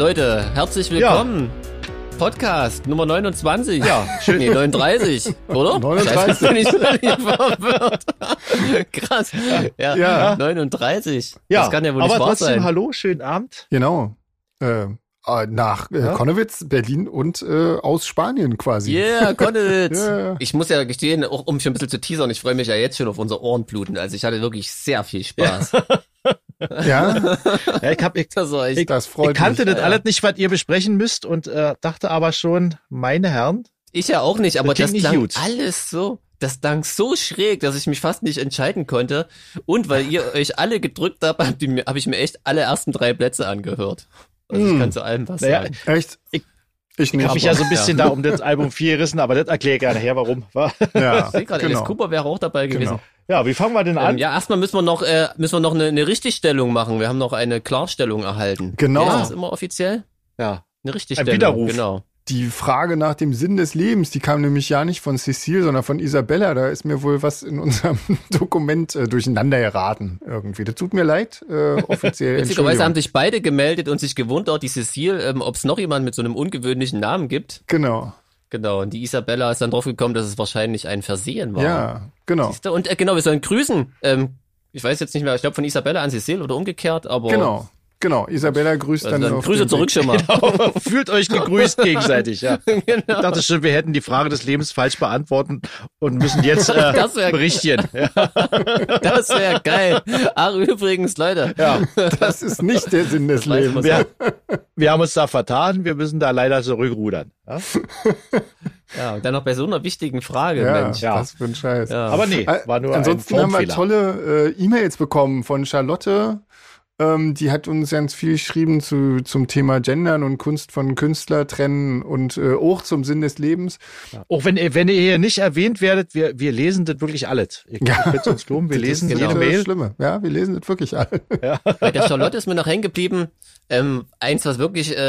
Leute, herzlich willkommen. Podcast Nummer 29. Ja, schön. Nee, 39, oder? 39. Scheiße, völlig verwirrt. Krass. Ja, Ja. 39. Ja, das kann ja wohl aber nicht wahr trotzdem, sein. hallo, schönen Abend. Genau. Äh, äh, nach äh, Ja? Konnewitz, Berlin und äh, aus Spanien quasi. Yeah, Konnewitz. Ja. Ich muss ja gestehen, auch um schon ein bisschen zu teasern, ich freue mich ja jetzt schon auf unser Ohrenbluten. Also ich hatte wirklich sehr viel Spaß. Ja, Ja, ich, hab, ich, Das echt, das freut ich kannte mich. das alles nicht, was ihr besprechen müsst und äh, dachte aber schon, meine Herren, ich ja auch nicht, aber Das das, klang gut. alles so, das klang so schräg, dass ich mich fast nicht entscheiden konnte. Und weil ihr euch alle gedrückt habt, habt ihr mir- habe ich mir echt alle ersten drei Plätze angehört. Also ich Mm. kann zu allem was Naja, sagen. Echt? Ich- ich ich habe mich ja so ein bisschen da um das Album 4 gerissen, aber das erkläre ich gerne her, warum. Wa? Ja, Ich sehe gerade, genau. Alice Cooper wäre auch dabei gewesen. Genau. Ja, wie fangen wir denn an? Ähm, ja, erstmal müssen wir noch, äh, müssen wir noch eine, eine Richtigstellung machen. Wir haben noch eine Klarstellung erhalten. Genau. Ist das immer offiziell? Ja. Eine Richtigstellung. Widerruf. Genau. Die Frage nach dem Sinn des Lebens, die kam nämlich ja nicht von Cecile, sondern von Isabella. Da ist mir wohl was in unserem Dokument äh, durcheinander geraten irgendwie. Das tut mir leid, äh, offiziell. Witzigerweise haben sich beide gemeldet und sich gewundert, die Cecile, ähm, ob es noch jemand mit so einem ungewöhnlichen Namen gibt. Genau. Genau. Und die Isabella ist dann drauf gekommen, dass es wahrscheinlich ein Versehen war. Ja, genau. Siehst du? Und äh, genau, wir sollen grüßen. Ähm, ich weiß jetzt nicht mehr, ich glaube von Isabella an Cecile oder umgekehrt, aber Genau. Genau. Isabella grüßt Also dann, dann auf Grüße zurück schon mal. Fühlt euch gegrüßt gegenseitig, ja. Ich genau. dachte schon, wir hätten die Frage des Lebens falsch beantworten und müssen jetzt äh, Das berichten. Ja. Das wäre geil. Ach, übrigens, Leute. Ja. Das ist nicht der Sinn des Weiß Lebens. Wir, wir haben uns da vertan, wir müssen da leider zurückrudern. Ja? Ja, und dann noch bei so einer wichtigen Frage, Ja, Mensch. Ja. was für ein Scheiß. Ja. Aber nee, Äh, war nur Ansonsten ein haben wir tolle äh, E-Mails bekommen von Charlotte. Ähm, die hat uns ganz viel geschrieben zu, zum Thema Gendern und Kunst von Künstler trennen und äh, auch zum Sinn des Lebens. Auch wenn, ihr- wenn ihr hier nicht erwähnt werdet, wir, wir lesen das wirklich alles. Ihr Ja. könnt uns loben, wir Das lesen ist jede das Mail. Schlimme. Ja, wir lesen das wirklich alle. Bei der Charlotte ist mir noch hängen geblieben, ähm, eins, was wirklich äh,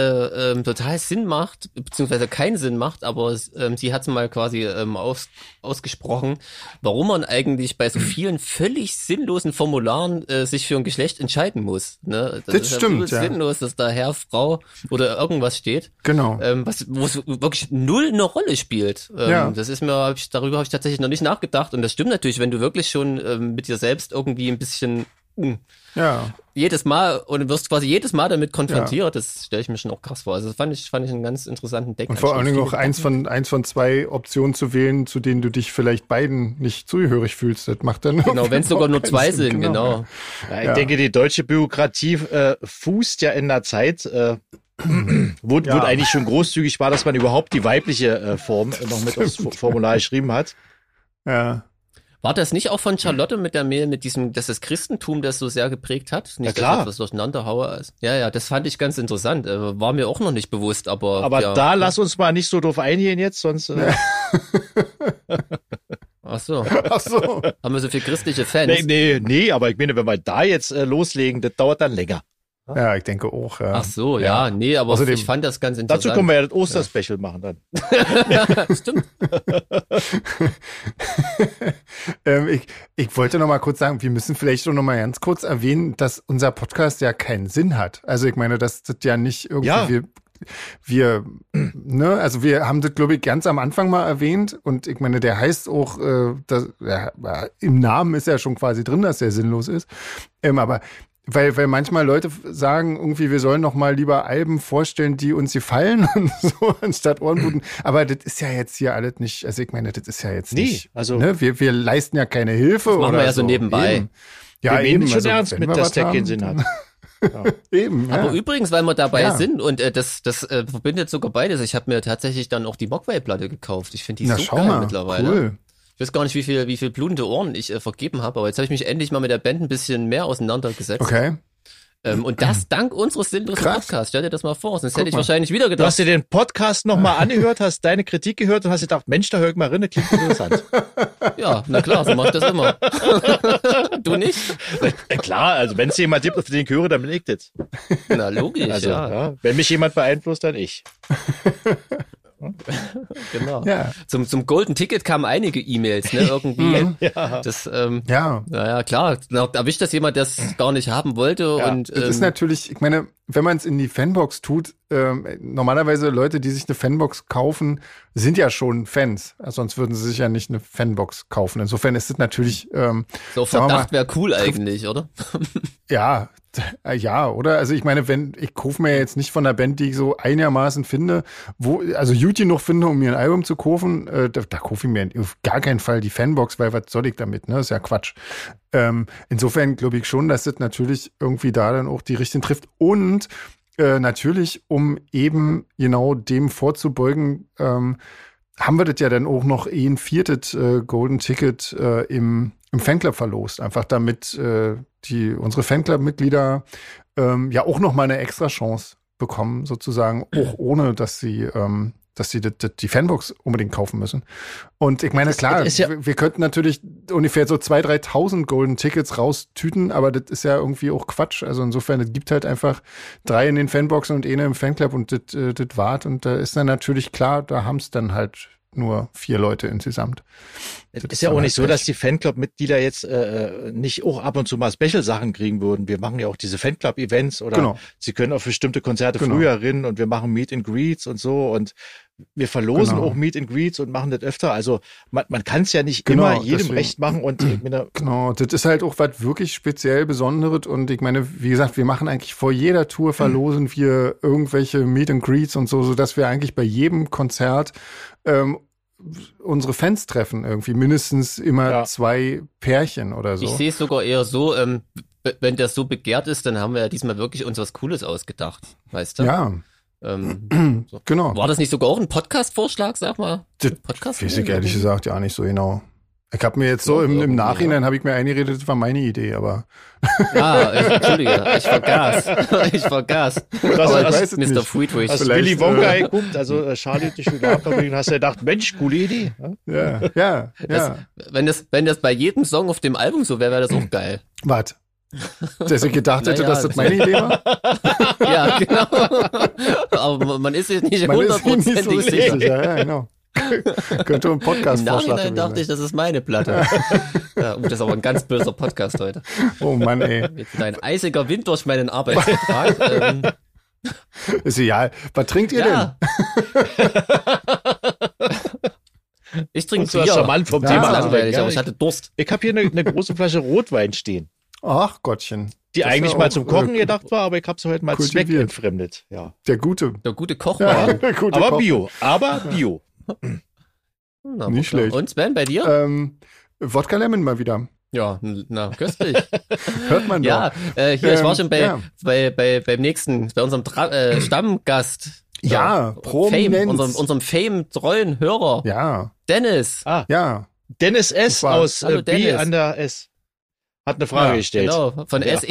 ähm, total Sinn macht, beziehungsweise keinen Sinn macht, aber ähm, sie hat es mal quasi ähm, aus, ausgesprochen, warum man eigentlich bei so vielen völlig sinnlosen Formularen äh, sich für ein Geschlecht entscheiden muss. Ne? Das ist ja stimmt, ja. sinnlos, dass da Herr, Frau oder irgendwas steht. Genau. ähm, was wo es wirklich null eine Rolle spielt. Ähm, Ja. Das ist mir, hab ich, darüber habe ich tatsächlich noch nicht nachgedacht. Und das stimmt natürlich, wenn du wirklich schon ähm, mit dir selbst irgendwie ein bisschen Ja. jedes Mal und wirst quasi jedes Mal damit konfrontiert, das stelle ich mir schon auch krass vor. Also das fand ich, fand ich einen ganz interessanten Deck. Und vor allen Dingen auch eins von, eins von zwei Optionen zu wählen, zu denen du dich vielleicht beiden nicht zugehörig fühlst. Das macht dann. Genau, wenn es sogar nur zwei Sinn, sind, genau. Ja, ich Ja. denke, die deutsche Bürokratie äh, fußt ja in der Zeit, äh, wo, Ja. wo eigentlich schon großzügig war, dass man überhaupt die weibliche äh, Form äh, noch mit aufs Formular geschrieben hat. Ja. War das nicht auch von Charlotte mit der Mail, mit diesem, dass das Christentum das so sehr geprägt hat? Nicht, Ja, klar. dass das durcheinander haue. ist. Ja, ja, das fand ich ganz interessant. Äh, War mir auch noch nicht bewusst, aber. Aber ja. da lass uns mal nicht so drauf eingehen jetzt, sonst äh, Ach so. Ach so. Haben wir so viele christliche Fans? nee, nee, nee, aber ich meine, wenn wir da jetzt äh, loslegen, das dauert dann länger. Ja, ich denke auch. Ja. Ach so, ja, nee, aber Außerdem- ich fand das ganz interessant. Dazu können wir ja das Osterspecial machen dann. Stimmt. ähm, ich, ich wollte noch mal kurz sagen, wir müssen vielleicht schon noch mal ganz kurz erwähnen, dass unser Podcast ja keinen Sinn hat. Also ich meine, dass das ja nicht irgendwie Ja. wir wir ne, also wir haben das glaube ich ganz am Anfang mal erwähnt und ich meine, der heißt auch äh, das, ja, ja, im Namen ist ja schon quasi drin, dass der sinnlos ist. Ähm, aber weil, weil manchmal Leute sagen, irgendwie, wir sollen noch mal lieber Alben vorstellen, die uns gefallen und so, anstatt Ohrenbluten. Aber das ist ja jetzt hier alles nicht, also ich meine, das ist ja jetzt Nee, nicht, also- ne? wir, wir leisten ja keine Hilfe machen oder wir ja so nebenbei. Eben. Ja, wir eben. schon also, ernst mit, dass was der keinen Sinn hat. Eben, ja. Aber übrigens, weil wir dabei Ja. sind und äh, das, das äh, verbindet sogar beides. Ich habe mir tatsächlich dann auch die Mogwai-Platte gekauft. Ich finde die Na, so schau geil mal, mittlerweile. cool. Ich weiß gar nicht, wie viel, wie viel blutende Ohren ich äh, vergeben habe, aber jetzt habe ich mich endlich mal mit der Band ein bisschen mehr auseinandergesetzt. Okay. Ähm, und das dank unseres sinnlosen. Podcasts. Stell dir das mal vor, sonst Guck hätte ich mal. wahrscheinlich wieder Du gedacht. hast dir den Podcast nochmal angehört, hast deine Kritik gehört und hast gedacht, Mensch, da hör ich mal rein, das klingt interessant. Ja, na klar, so mach ich das immer. du nicht? Ja, klar, also wenn es jemand gibt, auf den ich höre, dann bin ich das. Na logisch, Also, ja, ja. wenn mich jemand beeinflusst, dann ich. genau. Ja. Zum, zum Golden Ticket kamen einige E-Mails, ne, irgendwie. Ja. Das, ähm, Ja. naja, klar, erwischt das jemand, der es gar nicht haben wollte Ja, und Das ist ähm, natürlich, ich meine, wenn man es in die Fanbox tut, ähm, normalerweise Leute, die sich eine Fanbox kaufen, sind ja schon Fans. Sonst würden sie sich ja nicht eine Fanbox kaufen. Insofern ist es natürlich. Ähm, so Verdacht wäre cool eigentlich, oder? Ja, ja, oder? Also ich meine, wenn ich kaufe mir jetzt nicht von der Band, die ich so einigermaßen finde, wo also Juti noch finde, um mir ein Album zu kaufen, äh, da, da kaufe ich mir auf gar keinen Fall die Fanbox, weil was soll ich damit? Ne, das ist ja Quatsch. Ähm, insofern glaube ich schon, dass das natürlich irgendwie da dann auch die richtigen trifft und äh, natürlich, um eben genau dem vorzubeugen, ähm, haben wir das ja dann auch noch ein viertes äh, Golden Ticket äh, im, im Fanclub verlost. Einfach damit äh, die unsere Fanclub-Mitglieder ähm, ja auch noch mal eine extra Chance bekommen, sozusagen, auch ohne dass sie ähm, dass sie die, die Fanbox unbedingt kaufen müssen. Und ich meine, das klar, ja wir, könnten natürlich ungefähr so 2.000, 3.000 Golden Tickets raustüten, aber das ist ja irgendwie auch Quatsch. Also insofern, es gibt halt einfach drei in den Fanboxen und eine im Fanclub und das, äh, das wart. Und da ist dann natürlich klar, da haben es dann halt nur vier Leute insgesamt. Es ist ja auch nicht so, dass die Fanclub-Mitglieder jetzt äh, äh, nicht auch ab und zu mal Special-Sachen kriegen würden. Wir machen ja auch diese Fanclub-Events oder genau. sie können auf bestimmte Konzerte genau. früher rein und wir machen Meet and Greets und so und wir verlosen genau. auch Meet and Greets und machen das öfter. Also man, man kann es ja nicht genau, immer jedem deswegen, recht machen und genau, das ist halt auch was wirklich speziell Besonderes und ich meine, wie gesagt, wir machen eigentlich vor jeder Tour verlosen mhm. wir irgendwelche Meet and Greets und so, so dass wir eigentlich bei jedem Konzert ähm, unsere Fans treffen irgendwie mindestens immer ja. zwei Pärchen oder so. Ich sehe es sogar eher so, ähm, wenn das so begehrt ist, dann haben wir ja diesmal wirklich uns was Cooles ausgedacht, weißt du? Ja. Ähm, so. Genau. War das nicht sogar auch ein Podcast-Vorschlag, sag mal? Podcast? Weiß ich ehrlich gesagt ja nicht so genau. Ich habe mir jetzt so im, im Nachhinein habe ich mir eingeredet, das war meine Idee, aber. Ah, ich, entschuldige, ich vergaß. Ich vergaß. Das, aber das, Mr. Friedrich. Hast Willy Wonka äh, geguckt, also äh, Charlie die Schulaberg, hast du gedacht, Mensch, coole Idee. Ja, ja, ja. Das, wenn, das, wenn das bei jedem Song auf dem Album so wäre, wäre das auch geil. Was? Dass ich gedacht hätte, naja, dass das meine Idee war? ja, genau. Aber man ist sich nicht hundertprozentig so sicher. Ja, ja, genau. Könnte ein Podcast Im Nachhinein dachte ich, das ist meine Platte. ja, uh, das ist aber ein ganz böser Podcast heute. Oh Mann, ey. Jetzt ein eisiger Wind durch meinen Arbeitsvertrag. ähm. Ist egal. Was trinkt ihr ja. denn? Ich trinke Bier. charmant vom ja, Thema langweilig, aber ich hatte Durst. Ich habe hier eine, eine große Flasche Rotwein stehen. Ach Gottchen. Die das eigentlich mal zum Kochen äh, gedacht war, aber ich habe sie heute mal zweckentfremdet. Ja. Der gute. Der gute Kochwein. Ja, der gute aber Koch. Bio. Aber Bio. Na, Nicht schlecht. Und Sven, bei dir? Ähm, Wodka Lemon mal wieder. Ja, na, köstlich. Hört man Ja, äh, hier, ähm, ich war ähm, schon bei, ja. bei, bei, beim nächsten, bei unserem Tra äh, Stammgast. Ja, Prominenz. Fame, unserem, unserem Fame-treuen Hörer. Ja. Dennis. Ah. Ja. Dennis S. aus äh, B an der S. Hat eine Frage ja, gestellt. Genau, von ja. SE,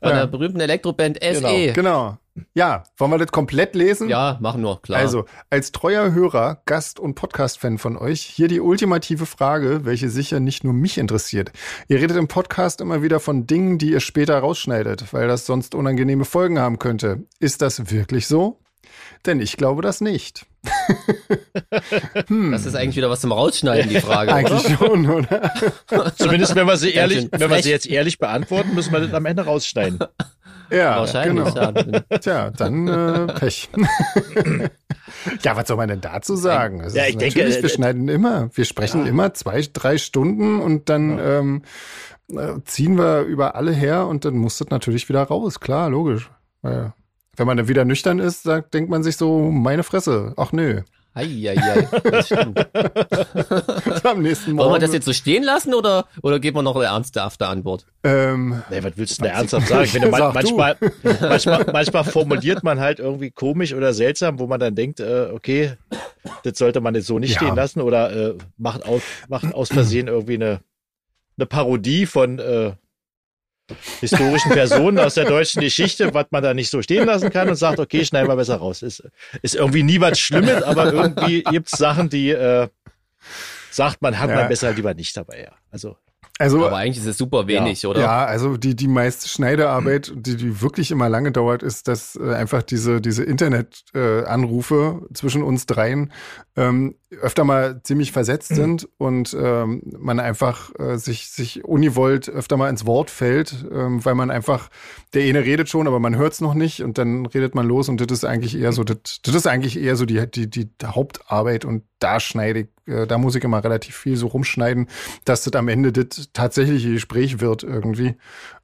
von der berühmten Elektroband SE. Genau. genau. Ja, wollen wir das komplett lesen? Ja, machen wir, klar. Also, als treuer Hörer, Gast und Podcast-Fan von euch, hier die ultimative Frage, welche sicher nicht nur mich interessiert. Ihr redet im Podcast immer wieder von Dingen, die ihr später rausschneidet, weil das sonst unangenehme Folgen haben könnte. Ist das wirklich so? Denn ich glaube das nicht. Hm. Das ist eigentlich wieder was zum Rausschneiden, die Frage. eigentlich oder? schon, oder? Zumindest wenn wir sie ehrlich, wenn wir sie jetzt ehrlich beantworten, müssen wir das am Ende rausschneiden. Ja, Wahrscheinlich, genau. Ja. Tja, dann äh, Pech. ja, was soll man denn dazu sagen? Also ja, ich denke, wir äh, schneiden immer, wir sprechen ja. immer zwei, drei Stunden und dann ja. ähm, äh, ziehen wir über alle her und dann muss das natürlich wieder raus, klar, logisch. Weil wenn man dann wieder nüchtern ist, sagt, denkt man sich so, meine Fresse, ach nö. Eieiei, das stimmt. Am nächsten Morgen. Wollen wir das jetzt so stehen lassen oder, oder geben wir noch eine ernsthafte Antwort? Ähm, nee, was willst du denn ernsthaft sagen? Ich finde, man, manchmal, manchmal, manchmal formuliert man halt irgendwie komisch oder seltsam, wo man dann denkt, äh, okay, das sollte man jetzt so nicht ja. stehen lassen oder äh, macht, aus, macht aus Versehen irgendwie eine, eine Parodie von äh, historischen Personen aus der deutschen Geschichte, was man da nicht so stehen lassen kann und sagt, okay, schneiden wir besser raus. Ist, ist irgendwie nie was Schlimmes, aber irgendwie gibt's Sachen, die äh, sagt man, hat ja. man besser lieber nicht dabei. Ja. Also also, aber eigentlich ist es super wenig, ja, oder? Ja, also die, die meiste Schneidearbeit, die, die wirklich immer lange dauert, ist, dass äh, einfach diese, diese Internetanrufe äh, zwischen uns dreien ähm, öfter mal ziemlich versetzt sind und ähm, man einfach äh, sich, sich univollt öfter mal ins Wort fällt, ähm, weil man einfach, der eine redet schon, aber man hört es noch nicht und dann redet man los und das ist eigentlich eher so, das, das ist eigentlich eher so die, die, die Hauptarbeit und da schneide ich, äh, da muss ich immer relativ viel so rumschneiden, dass das am Ende das tatsächliche Gespräch wird irgendwie.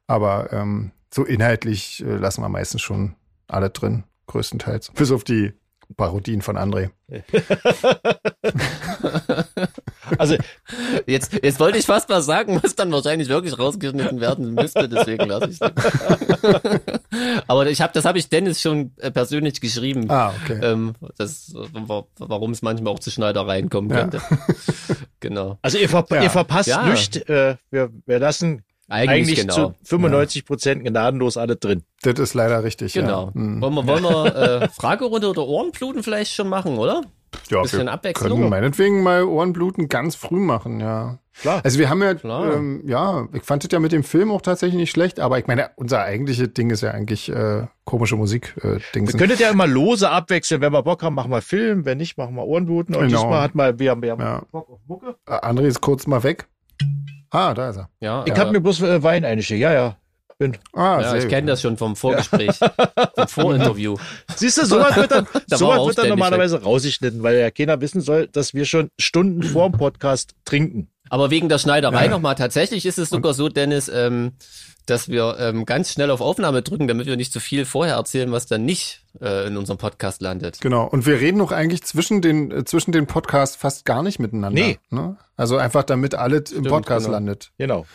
Aber ähm, so inhaltlich äh, lassen wir meistens schon alle drin, größtenteils. Bis auf die Parodien von André. also jetzt, jetzt wollte ich fast was sagen, was dann wahrscheinlich wirklich rausgeschnitten werden müsste, deswegen lasse ich es. Aber ich habe, das habe ich Dennis schon äh, persönlich geschrieben. Ah, okay. Ähm, das, warum es manchmal auch zu Schneidereien kommen könnte. Ja. genau. Also ihr, ver ja. ihr verpasst ja. nicht. Äh, wir, wir lassen eigentlich, Eigentlich genau. zu 95 Prozent gnadenlos alle drin. Das ist leider richtig. Genau. Ja. Mhm. Wollen wir, wollen wir äh, Fragerunde oder Ohrenbluten vielleicht schon machen, oder? Ja, bisschen wir Abwechslung. können meinetwegen mal Ohrenbluten ganz früh machen, ja. Klar. Also wir haben ja, ähm, ja, ich fand das ja mit dem Film auch tatsächlich nicht schlecht, aber ich meine, unser eigentliches Ding ist ja eigentlich äh, komische Musik. Äh, Dings. Wir könntet ja immer lose abwechseln, wenn wir Bock haben, machen wir Film, wenn nicht, machen wir Ohrenbluten. Und genau. diesmal hat mal, wir haben, wir haben ja. Bock auf Mucke. André ist kurz mal weg. Ah, da ist er. Ja, ich ja. habe mir bloß äh, Wein eingeschickt. Ja, ja. Bin. Ah, ja, ich kenne das schon vom Vorgespräch, vom Vorinterview. Siehst du, sowas wird dann, da sowas wird dann normalerweise weg. rausgeschnitten, weil ja keiner wissen soll, dass wir schon Stunden vor dem Podcast trinken. Aber wegen der Schneiderei ja. nochmal, tatsächlich ist es sogar so, Dennis, ähm, dass wir ähm, ganz schnell auf Aufnahme drücken, damit wir nicht zu so viel vorher erzählen, was dann nicht äh, in unserem Podcast landet. Genau. Und wir reden auch eigentlich zwischen den äh, zwischen den Podcasts fast gar nicht miteinander. Nee. Ne? Also einfach damit alles im Podcast genau. landet. Genau.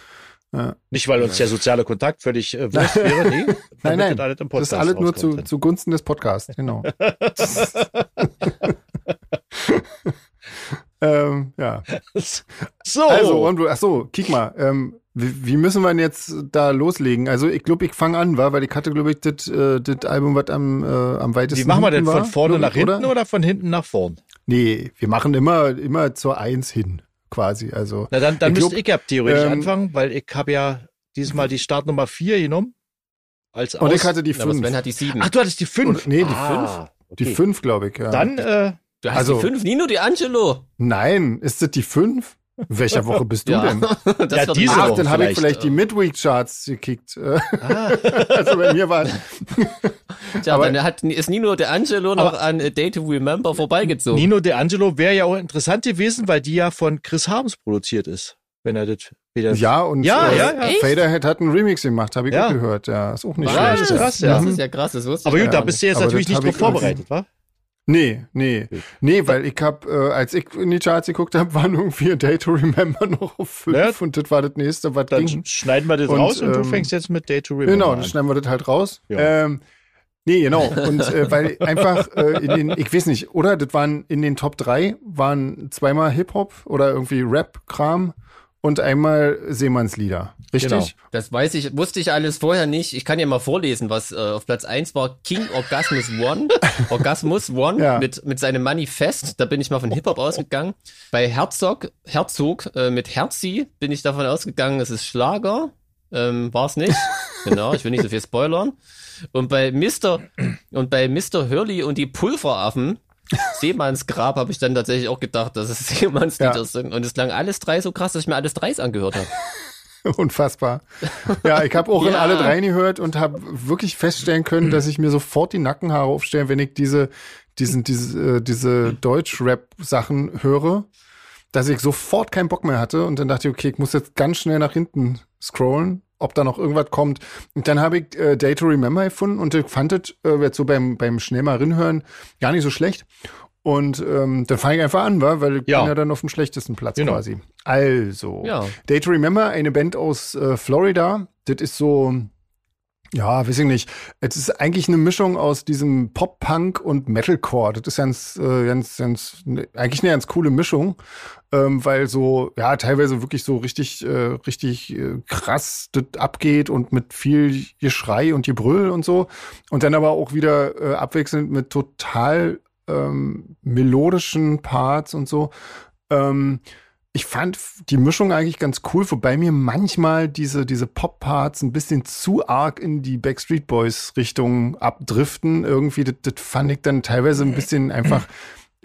Ja. Nicht, weil uns der soziale Kontakt völlig äh, wurscht wäre, nee. nein, nein, das, das ist alles nur zu, zugunsten des Podcasts, genau. ähm, ja. So. Also, und, ach so, kick mal. Ähm, wie, wie, müssen wir denn jetzt da loslegen? Also ich glaube, ich fange an, war, weil ich hatte, glaube ich, das äh, Album, was am, äh, am weitesten Wie machen wir denn? War, von vorne nach hinten oder? oder? von hinten nach vorn? Nee, wir machen immer, immer zur Eins hin, quasi. Also, Na dann, dann ich müsste ich ja theoretisch ähm, anfangen, weil ich habe ja diesmal die Startnummer 4 genommen. Als und ich hatte die 5. Sven hat die 7. Ach, du hattest die 5? Nee, die 5. Ah, okay. Die 5, glaube ich, ja. Dann, äh, Du hast also, die 5, Nino Di Angelo. Nein, ist das die 5? Welcher Woche bist du ja. denn? das ja, diese Ach, Woche dann habe ich vielleicht die Midweek-Charts gekickt. Ah. also bei mir war. Tja, aber dann hat, ist Nino De Angelo noch an A Day to Remember vorbeigezogen. Nino De Angelo wäre ja auch interessant gewesen, weil die ja von Chris Harms produziert ist. Wenn er das wieder. Ja, und ja, äh, ja, ja. Faderhead hat einen Remix gemacht, habe ich ja. auch gehört. Ja, ist auch nicht Was? schlecht. Das ist krass, ja. Das ist ja krass, das wusste Aber gut, da bist du jetzt natürlich nicht drauf vorbereitet, wa? Nee, nee. Nee, weil ich hab, äh, als ich in die Charts geguckt habe, waren irgendwie A Day to Remember noch auf 5 ja, und das war das nächste, was dann ging. schneiden wir das und, raus und ähm, du fängst jetzt mit Day to Remember Genau, dann schneiden wir das halt raus. Ja. Ähm, nee, genau. Und äh, weil einfach äh, in den, ich weiß nicht, oder? Das waren in den Top 3 waren zweimal Hip-Hop oder irgendwie Rap-Kram und einmal Seemannslieder. Richtig? Genau. Das weiß ich, wusste ich alles vorher nicht. Ich kann ja mal vorlesen, was äh, auf Platz eins war. King Orgasmus One. Orgasmus One ja. mit, mit seinem Manifest. Da bin ich mal von Hip-Hop ausgegangen. Bei Herzog, Herzog äh, mit Herzi bin ich davon ausgegangen, es ist Schlager. Ähm, war es nicht. genau, ich will nicht so viel spoilern. Und bei Mr. und bei Mr. Hurley und die Pulveraffen Seemannsgrab habe ich dann tatsächlich auch gedacht, dass es Seemannslieder ja. sind. Und es klang alles drei so krass, dass ich mir alles drei angehört habe. Unfassbar. Ja, ich habe auch ja. in alle drei gehört und habe wirklich feststellen können, dass ich mir sofort die Nackenhaare aufstellen, wenn ich diese, diesen, diese, äh, diese Deutsch-Rap-Sachen höre, dass ich sofort keinen Bock mehr hatte und dann dachte ich, okay, ich muss jetzt ganz schnell nach hinten scrollen ob da noch irgendwas kommt. Und dann habe ich äh, Day to Remember gefunden und ich fand es äh, jetzt so beim, beim schnell mal rinhören gar nicht so schlecht. Und ähm, dann fange ich einfach an, wa? weil ich ja. bin ja dann auf dem schlechtesten Platz genau. quasi. Also, ja. Day to Remember, eine Band aus äh, Florida. Das ist so, ja, weiß ich nicht. Es ist eigentlich eine Mischung aus diesem Pop-Punk und Metalcore. Das ist ganz, äh, ganz, ganz, ne, eigentlich eine ganz coole Mischung, ähm, weil so, ja, teilweise wirklich so richtig, äh, richtig äh, krass das abgeht und mit viel Geschrei und Gebrüll und so. Und dann aber auch wieder abwechselnd mit total ähm, melodischen Parts und so. Ähm, ich fand die Mischung eigentlich ganz cool, wobei mir manchmal diese, diese Pop-Parts ein bisschen zu arg in die Backstreet Boys Richtung abdriften. Irgendwie, das, das fand ich dann teilweise ein bisschen einfach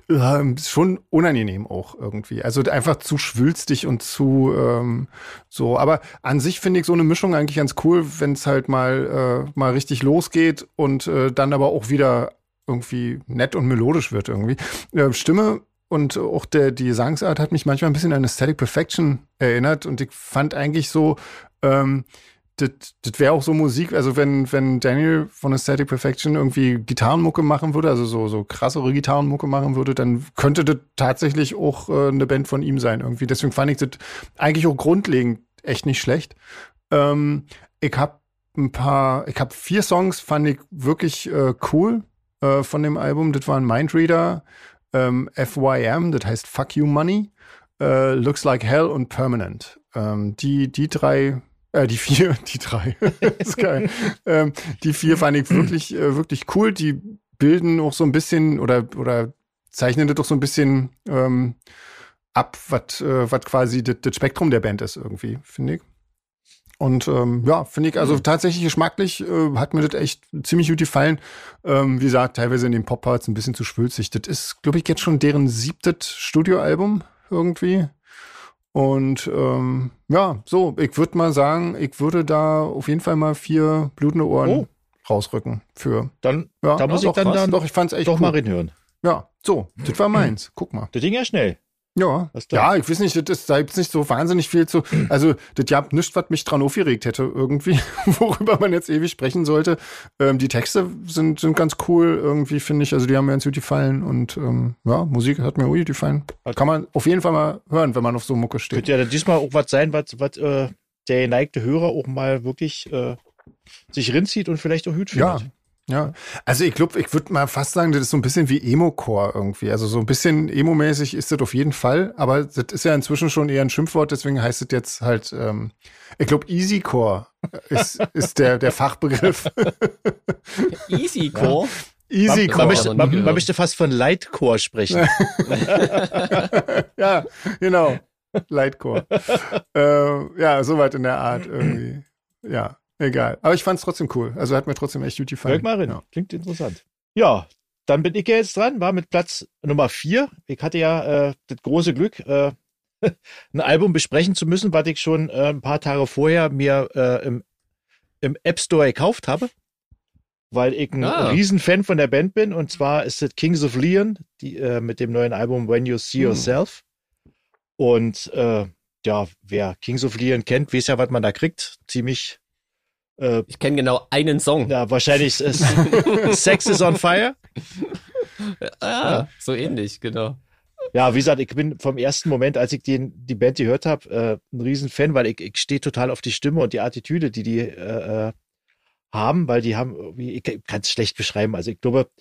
äh, schon unangenehm auch irgendwie. Also einfach zu schwülstig und zu ähm, so. Aber an sich finde ich so eine Mischung eigentlich ganz cool, wenn es halt mal äh, mal richtig losgeht und äh, dann aber auch wieder irgendwie nett und melodisch wird irgendwie. Äh, Stimme und auch der, die Gesangsart hat mich manchmal ein bisschen an Aesthetic Perfection erinnert und ich fand eigentlich so, ähm, das, wäre auch so Musik, also wenn, wenn Daniel von Aesthetic Perfection irgendwie Gitarrenmucke machen würde, also so, so krassere Gitarrenmucke machen würde, dann könnte das tatsächlich auch äh, eine Band von ihm sein irgendwie. Deswegen fand ich das eigentlich auch grundlegend echt nicht schlecht. Ähm, ich habe ein paar, ich habe vier Songs, fand ich wirklich äh, cool äh, von dem Album. Das waren Mindreader, ähm, FYM, das heißt Fuck You Money, äh, Looks Like Hell und Permanent. Ähm, die, die drei, äh, die vier, die drei, ist geil. ähm, die vier fand ich wirklich, äh, wirklich cool. Die bilden auch so ein bisschen oder, oder zeichnen das doch so ein bisschen ähm, ab, was äh, was quasi das Spektrum der Band ist irgendwie, finde ich. Und ähm, ja, finde ich, also mhm. tatsächlich geschmacklich äh, hat mir das echt ziemlich gut gefallen. Ähm, wie gesagt, teilweise in den Pop-Parts ein bisschen zu schwülzig. Das ist, glaube ich, jetzt schon deren siebtes Studioalbum irgendwie. Und ähm, ja, so, ich würde mal sagen, ich würde da auf jeden Fall mal vier blutende Ohren oh. rausrücken für. Dann, ja, da muss ich dann, dann doch, ich fand's echt doch cool. mal reinhören. Ja, so, das war meins. Guck mal. Das ging ja schnell. Ja, ja, ich weiß nicht, das, da gibt's nicht so wahnsinnig viel zu. Also, das gab nichts, was mich dran aufgeregt hätte, irgendwie, worüber man jetzt ewig sprechen sollte. Ähm, die Texte sind, sind ganz cool, irgendwie, finde ich. Also, die haben mir ganz gut gefallen und ähm, ja, Musik hat mir gut gefallen. Kann man auf jeden Fall mal hören, wenn man auf so Mucke steht. Könnte ja dann diesmal auch was sein, was, was äh, der geneigte Hörer auch mal wirklich äh, sich rinzieht und vielleicht auch gut findet. Ja, ja, also ich glaube, ich würde mal fast sagen, das ist so ein bisschen wie Emo-Core irgendwie. Also so ein bisschen Emo-mäßig ist das auf jeden Fall, aber das ist ja inzwischen schon eher ein Schimpfwort, deswegen heißt es jetzt halt, ähm, ich glaube, Easy-Core ist, ist der, der Fachbegriff. Easy-Core? Ja. Easy Core. Man, möchte, man, man möchte fast von Lightcore sprechen. ja, genau. Lightcore. äh, ja, soweit in der Art irgendwie. Ja. Egal. Aber ich fand es trotzdem cool. Also hat mir trotzdem echt gut gefallen. Hört mal rein. Ja. Klingt interessant. Ja, dann bin ich ja jetzt dran, war mit Platz Nummer vier. Ich hatte ja äh, das große Glück, äh, ein Album besprechen zu müssen, was ich schon äh, ein paar Tage vorher mir äh, im, im App Store gekauft habe. Weil ich ein ah. Riesenfan von der Band bin. Und zwar ist es Kings of Leon, die, äh, mit dem neuen Album When You See hm. Yourself. Und äh, ja, wer Kings of Leon kennt, weiß ja, was man da kriegt. Ziemlich äh, ich kenne genau einen Song. Ja, wahrscheinlich ist Sex is on Fire. Ah, ja, so ähnlich, genau. Ja, wie gesagt, ich bin vom ersten Moment, als ich den, die Band gehört habe, äh, ein Riesenfan, weil ich, ich stehe total auf die Stimme und die Attitüde, die die äh, äh haben, weil die haben, ich kann es schlecht beschreiben. Also ich glaube,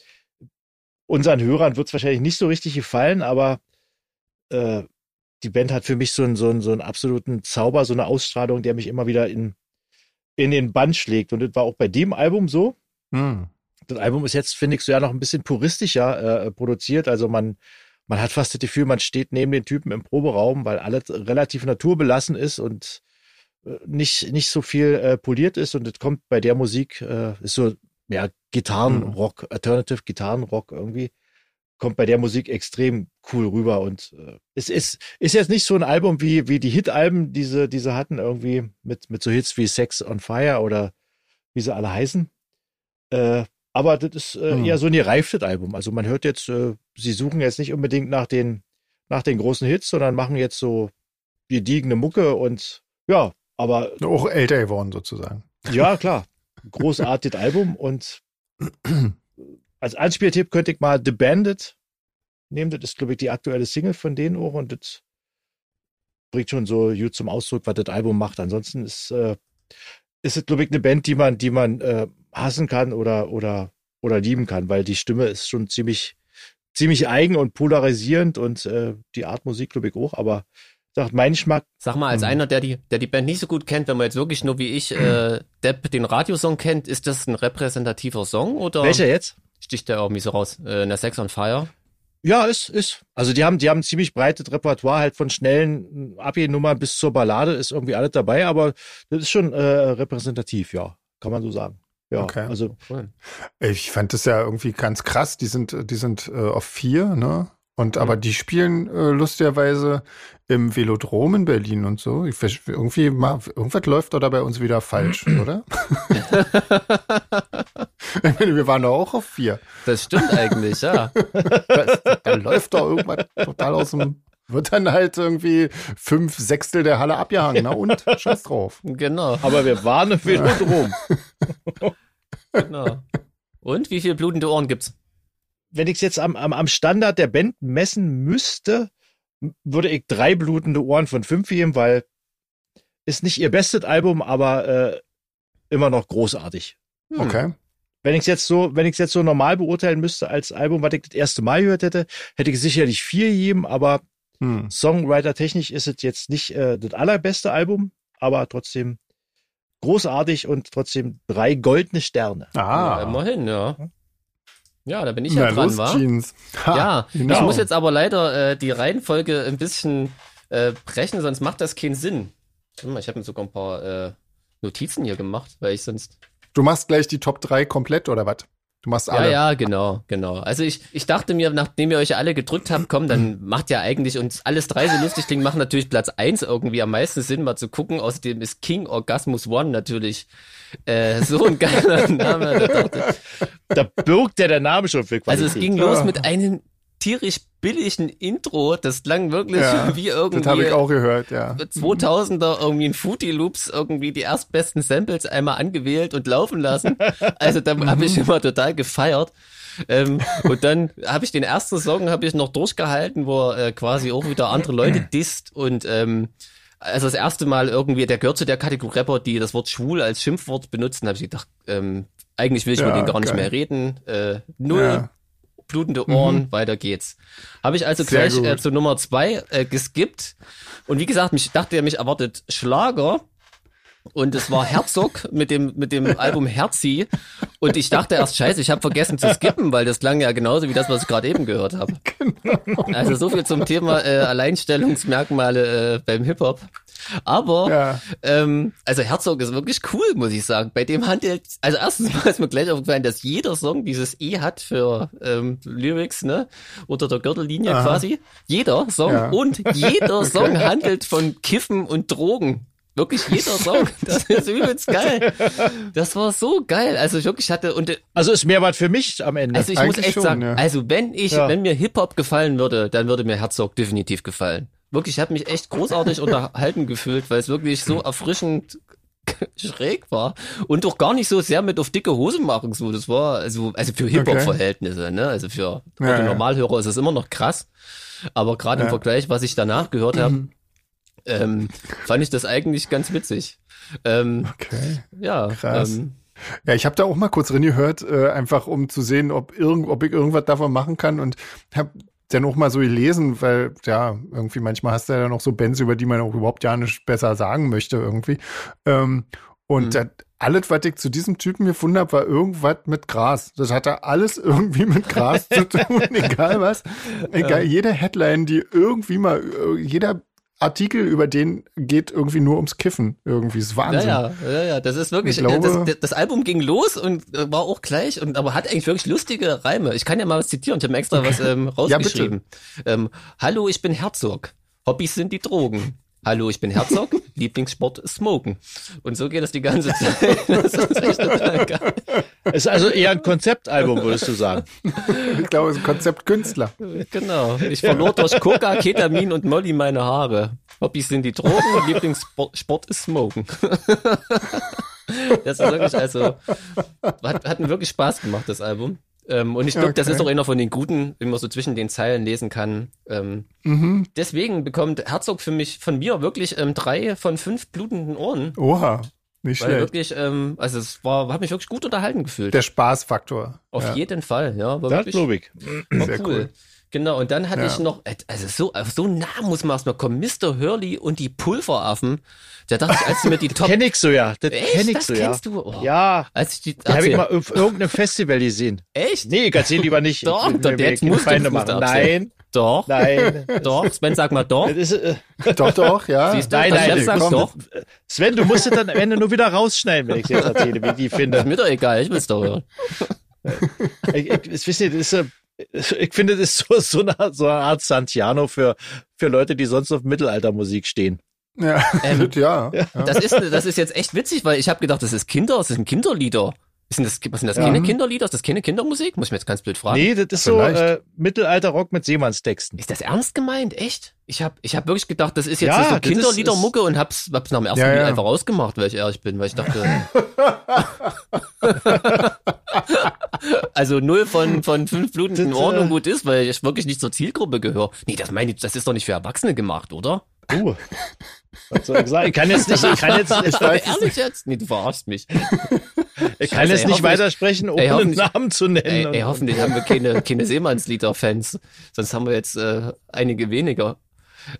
unseren Hörern wird es wahrscheinlich nicht so richtig gefallen, aber äh, die Band hat für mich so einen, so, einen, so einen absoluten Zauber, so eine Ausstrahlung, der mich immer wieder in, in den Band schlägt. Und das war auch bei dem Album so. Hm. Das Album ist jetzt, finde ich, so ja noch ein bisschen puristischer äh, produziert. Also man, man hat fast das Gefühl, man steht neben den Typen im Proberaum, weil alles relativ naturbelassen ist und äh, nicht, nicht so viel äh, poliert ist. Und das kommt bei der Musik, äh, ist so, ja, Gitarrenrock, hm. Alternative Gitarrenrock irgendwie kommt bei der Musik extrem cool rüber und äh, es ist ist jetzt nicht so ein Album wie wie die Hit-Alben, diese diese hatten irgendwie mit mit so Hits wie Sex on Fire oder wie sie alle heißen. Äh, aber das ist äh, hm. eher so ein gereiftes Album. Also man hört jetzt, äh, sie suchen jetzt nicht unbedingt nach den nach den großen Hits, sondern machen jetzt so gediegene Mucke und ja, aber auch älter geworden sozusagen. Ja klar, großartiges Album und als Anspieltipp könnte ich mal The Bandit nehmen. Das ist, glaube ich, die aktuelle Single von denen auch und das bringt schon so gut zum Ausdruck, was das Album macht. Ansonsten ist, äh, ist es, glaube ich, eine Band, die man, die man äh, hassen kann oder, oder, oder lieben kann, weil die Stimme ist schon ziemlich, ziemlich eigen und polarisierend und äh, die Art Musik, glaube ich, auch, aber sagt mein Geschmack. Sag mal, als mhm. einer, der die, der die Band nicht so gut kennt, wenn man jetzt wirklich nur wie ich äh, Depp den Radiosong kennt, ist das ein repräsentativer Song oder? Welcher jetzt? Sticht der irgendwie so raus. Äh, in der Sex on Fire. Ja, ist, ist. Also die haben, die haben ein ziemlich breites Repertoire halt von schnellen AB-Nummern bis zur Ballade ist irgendwie alles dabei, aber das ist schon äh, repräsentativ, ja. Kann man so sagen. Ja, okay. also. Ich fand das ja irgendwie ganz krass. Die sind, die sind äh, auf vier, ne? Und aber die spielen äh, lustigerweise im Velodrom in Berlin und so. Ich, irgendwie mal, irgendwas läuft da bei uns wieder falsch, oder? ich meine, wir waren doch auch auf vier. Das stimmt eigentlich, ja. da läuft doch irgendwas total aus dem wird dann halt irgendwie fünf Sechstel der Halle abgehangen. Na und? Scheiß drauf. Genau. Aber wir waren im Velodrom. genau. Und wie viele blutende Ohren gibt's? Wenn ich es jetzt am, am, am Standard der Band messen müsste, würde ich drei blutende Ohren von fünf geben, weil ist nicht ihr bestes Album, aber äh, immer noch großartig. Hm. Okay. Wenn ich es jetzt so, wenn ich es jetzt so normal beurteilen müsste als Album, was ich das erste Mal gehört hätte, hätte ich sicherlich vier gegeben, aber hm. Songwriter-technisch ist es jetzt nicht äh, das allerbeste Album, aber trotzdem großartig und trotzdem drei goldene Sterne. Ah, ja, immerhin, ja. Ja, da bin ich ja Na, dran, wa? ja, genau. ich muss jetzt aber leider äh, die Reihenfolge ein bisschen äh, brechen, sonst macht das keinen Sinn. Ich habe mir sogar ein paar äh, Notizen hier gemacht, weil ich sonst. Du machst gleich die Top 3 komplett oder was? Du machst alle. Ja, ja, genau, genau. Also ich, ich dachte mir, nachdem ihr euch alle gedrückt habt, komm, dann macht ja eigentlich uns alles drei so lustig klingen, macht natürlich Platz eins irgendwie am meisten Sinn, mal zu gucken. Außerdem ist King Orgasmus One natürlich äh, so ein geiler Name. Da, dachte, da birgt der der Name schon für Qualität. Also es ging los mit einem tierisch billigen Intro. Das klang wirklich ja, wie irgendwie. Das habe ich auch gehört, ja. 2000er irgendwie in Footy Loops irgendwie die erstbesten Samples einmal angewählt und laufen lassen. Also da habe ich immer total gefeiert. Ähm, und dann habe ich den ersten Song habe ich noch durchgehalten, wo er äh, quasi auch wieder andere Leute disst und ähm, also das erste Mal irgendwie, der gehört zu der Kategorie Rapper, die das Wort schwul als Schimpfwort benutzen, habe ich gedacht, ähm, eigentlich will ich ja, mit denen gar nicht mehr reden. Äh, null ja blutende Ohren, mhm. weiter geht's. Habe ich also Sehr gleich äh, zu Nummer zwei äh, geskippt. Und wie gesagt, ich dachte, mich erwartet Schlager. Und es war Herzog mit dem, mit dem Album Herzi. Und ich dachte erst, scheiße, ich habe vergessen zu skippen, weil das klang ja genauso wie das, was ich gerade eben gehört habe. Genau. Also so viel zum Thema äh, Alleinstellungsmerkmale äh, beim Hip-Hop. Aber, ja. ähm, also Herzog ist wirklich cool, muss ich sagen. Bei dem handelt, also erstens mal ist mir gleich aufgefallen, dass jeder Song dieses E hat für ähm, Lyrics, ne? Unter der Gürtellinie Aha. quasi. Jeder Song ja. und jeder Song handelt von Kiffen und Drogen. Wirklich jeder Song. Das ist übelst geil. Das war so geil. Also ich wirklich hatte und also ist mehr was für mich am Ende. Also ich Eigentlich muss echt schon, sagen, ja. also wenn ich, ja. wenn mir Hip Hop gefallen würde, dann würde mir Herzog definitiv gefallen. Wirklich, ich habe mich echt großartig unterhalten gefühlt, weil es wirklich so erfrischend schräg war und doch gar nicht so sehr mit auf dicke Hose machen so das war also also für Hip Hop Verhältnisse okay. ne also für ja, Normalhörer ja. ist es immer noch krass aber gerade ja. im Vergleich was ich danach gehört habe mhm. Ähm, fand ich das eigentlich ganz witzig ähm, okay ja krass ähm, ja, ich habe da auch mal kurz drin gehört, äh, einfach um zu sehen, ob, irgend, ob ich irgendwas davon machen kann und habe dann auch mal so gelesen, weil ja, irgendwie manchmal hast du ja noch so Bands, über die man auch überhaupt ja nicht besser sagen möchte irgendwie. Ähm, und mhm. das, alles, was ich zu diesem Typen gefunden habe, war irgendwas mit Gras. Das hatte alles irgendwie mit Gras zu tun, egal was. Egal, jede Headline, die irgendwie mal, jeder Artikel über den geht irgendwie nur ums Kiffen. Irgendwie ist Wahnsinn. Ja, ja, ja, ja. das ist wirklich. Glaube, das, das, Album ging los und äh, war auch gleich und aber hat eigentlich wirklich lustige Reime. Ich kann ja mal was zitieren. Ich habe mir extra was ähm, rausgeschrieben. Ja, ähm, Hallo, ich bin Herzog. Hobbys sind die Drogen. Hallo, ich bin Herzog, Lieblingssport ist Smoken. Und so geht es die ganze Zeit. Das ist echt total geil. Ist also eher ein Konzeptalbum, würdest du sagen. Ich glaube, es ist ein Konzeptkünstler. Genau. Ich verlor durch Coca, Ketamin und Molly meine Haare. Hobbys sind die Drogen, Lieblingssport ist Smoken. Das ist wirklich, also, hat, hat mir wirklich Spaß gemacht, das Album. Ähm, und ich glaube, okay. das ist auch einer von den guten, wie man so zwischen den Zeilen lesen kann. Ähm, mhm. Deswegen bekommt Herzog für mich, von mir wirklich ähm, drei von fünf blutenden Ohren. Oha. Nicht Weil schlecht. wirklich, ähm, also es war, hat mich wirklich gut unterhalten gefühlt. Der Spaßfaktor. Auf ja. jeden Fall, ja. War das glaube ich. War Sehr cool. cool. Genau, und dann hatte ja. ich noch, also so, so nah muss man erstmal kommen, Mr. Hurley und die Pulveraffen. Da dachte ich, als du mir die Top... kenn ich so, ja. Das Echt? kenn ich das so, kennst ja. du? Oh. Ja. Als ich die, die habe ich mal auf irgendeinem Festival gesehen. Echt? Nee, ich erzähl lieber nicht. Doch, ich, doch, der jetzt muss Feinde machen. Nein. Doch. Nein. Doch. Sven, sag mal doch. Ist, äh, doch, doch, ja. Siehst du, nein, nein, sagst komm, doch. Sven, du musst es dann am Ende nur wieder rausschneiden, wenn ich jetzt erzähle, wie die finde. Ist mir doch egal, ich will's doch hören. ich, ich, ich, ihr, das ist, ich finde, das ist so, so, eine, so eine Art Santiano für, für Leute, die sonst auf Mittelaltermusik stehen. Ja, ähm, ja, ja. Das, ist, das ist jetzt echt witzig, weil ich habe gedacht, das ist Kinder, das sind Kinderlieder. Sind das, was sind das ja. keine Kinderlieder? Ist das keine Kindermusik? Muss ich mir jetzt ganz blöd fragen. Nee, das ist Vielleicht. so äh, Mittelalter-Rock mit Seemannstexten. Ist das ernst gemeint? Echt? Ich habe ich hab wirklich gedacht, das ist jetzt ja, so Kinderliedermucke und hab's, hab's nach dem ersten ja, Lied einfach rausgemacht, weil ich ehrlich bin, weil ich dachte. also null von, von fünf blutenden Ohren und gut ist, weil ich wirklich nicht zur Zielgruppe gehöre. Nee, das meine ich, das ist doch nicht für Erwachsene gemacht, oder? Uh. Was soll ich sagen? Ich kann jetzt nicht, ich kann jetzt, ich weiß ehrlich jetzt? Nee, du verarschst mich. Ich kann jetzt nicht weitersprechen, ohne einen Namen zu nennen. Ey, ey, hoffentlich haben wir keine, keine Seemannslieder-Fans. Sonst haben wir jetzt äh, einige weniger.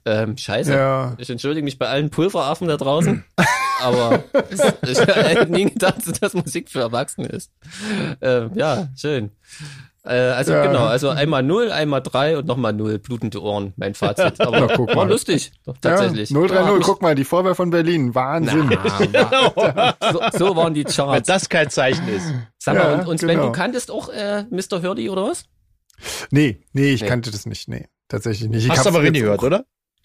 Ähm, scheiße. Ja. Ich entschuldige mich bei allen Pulveraffen da draußen. aber ich hätte nie gedacht, dass Musik für Erwachsene ist. Ähm, ja, schön. Äh, also ja. genau, also einmal null, einmal drei und nochmal null, blutende Ohren, mein Fazit. Aber Na, guck war mal. lustig, doch, tatsächlich. Ja, 030, guck mal, die Vorwahl von Berlin, Wahnsinn. Na, so, so, waren die Charts. Wenn das kein Zeichen ist. Sag mal, ja, und, und genau. Sven, du kanntest auch äh, Mr. Hurdy oder was? Nee, nee, ich nee. kannte das nicht, nee, tatsächlich nicht. Ich Hast du aber gehört, oder?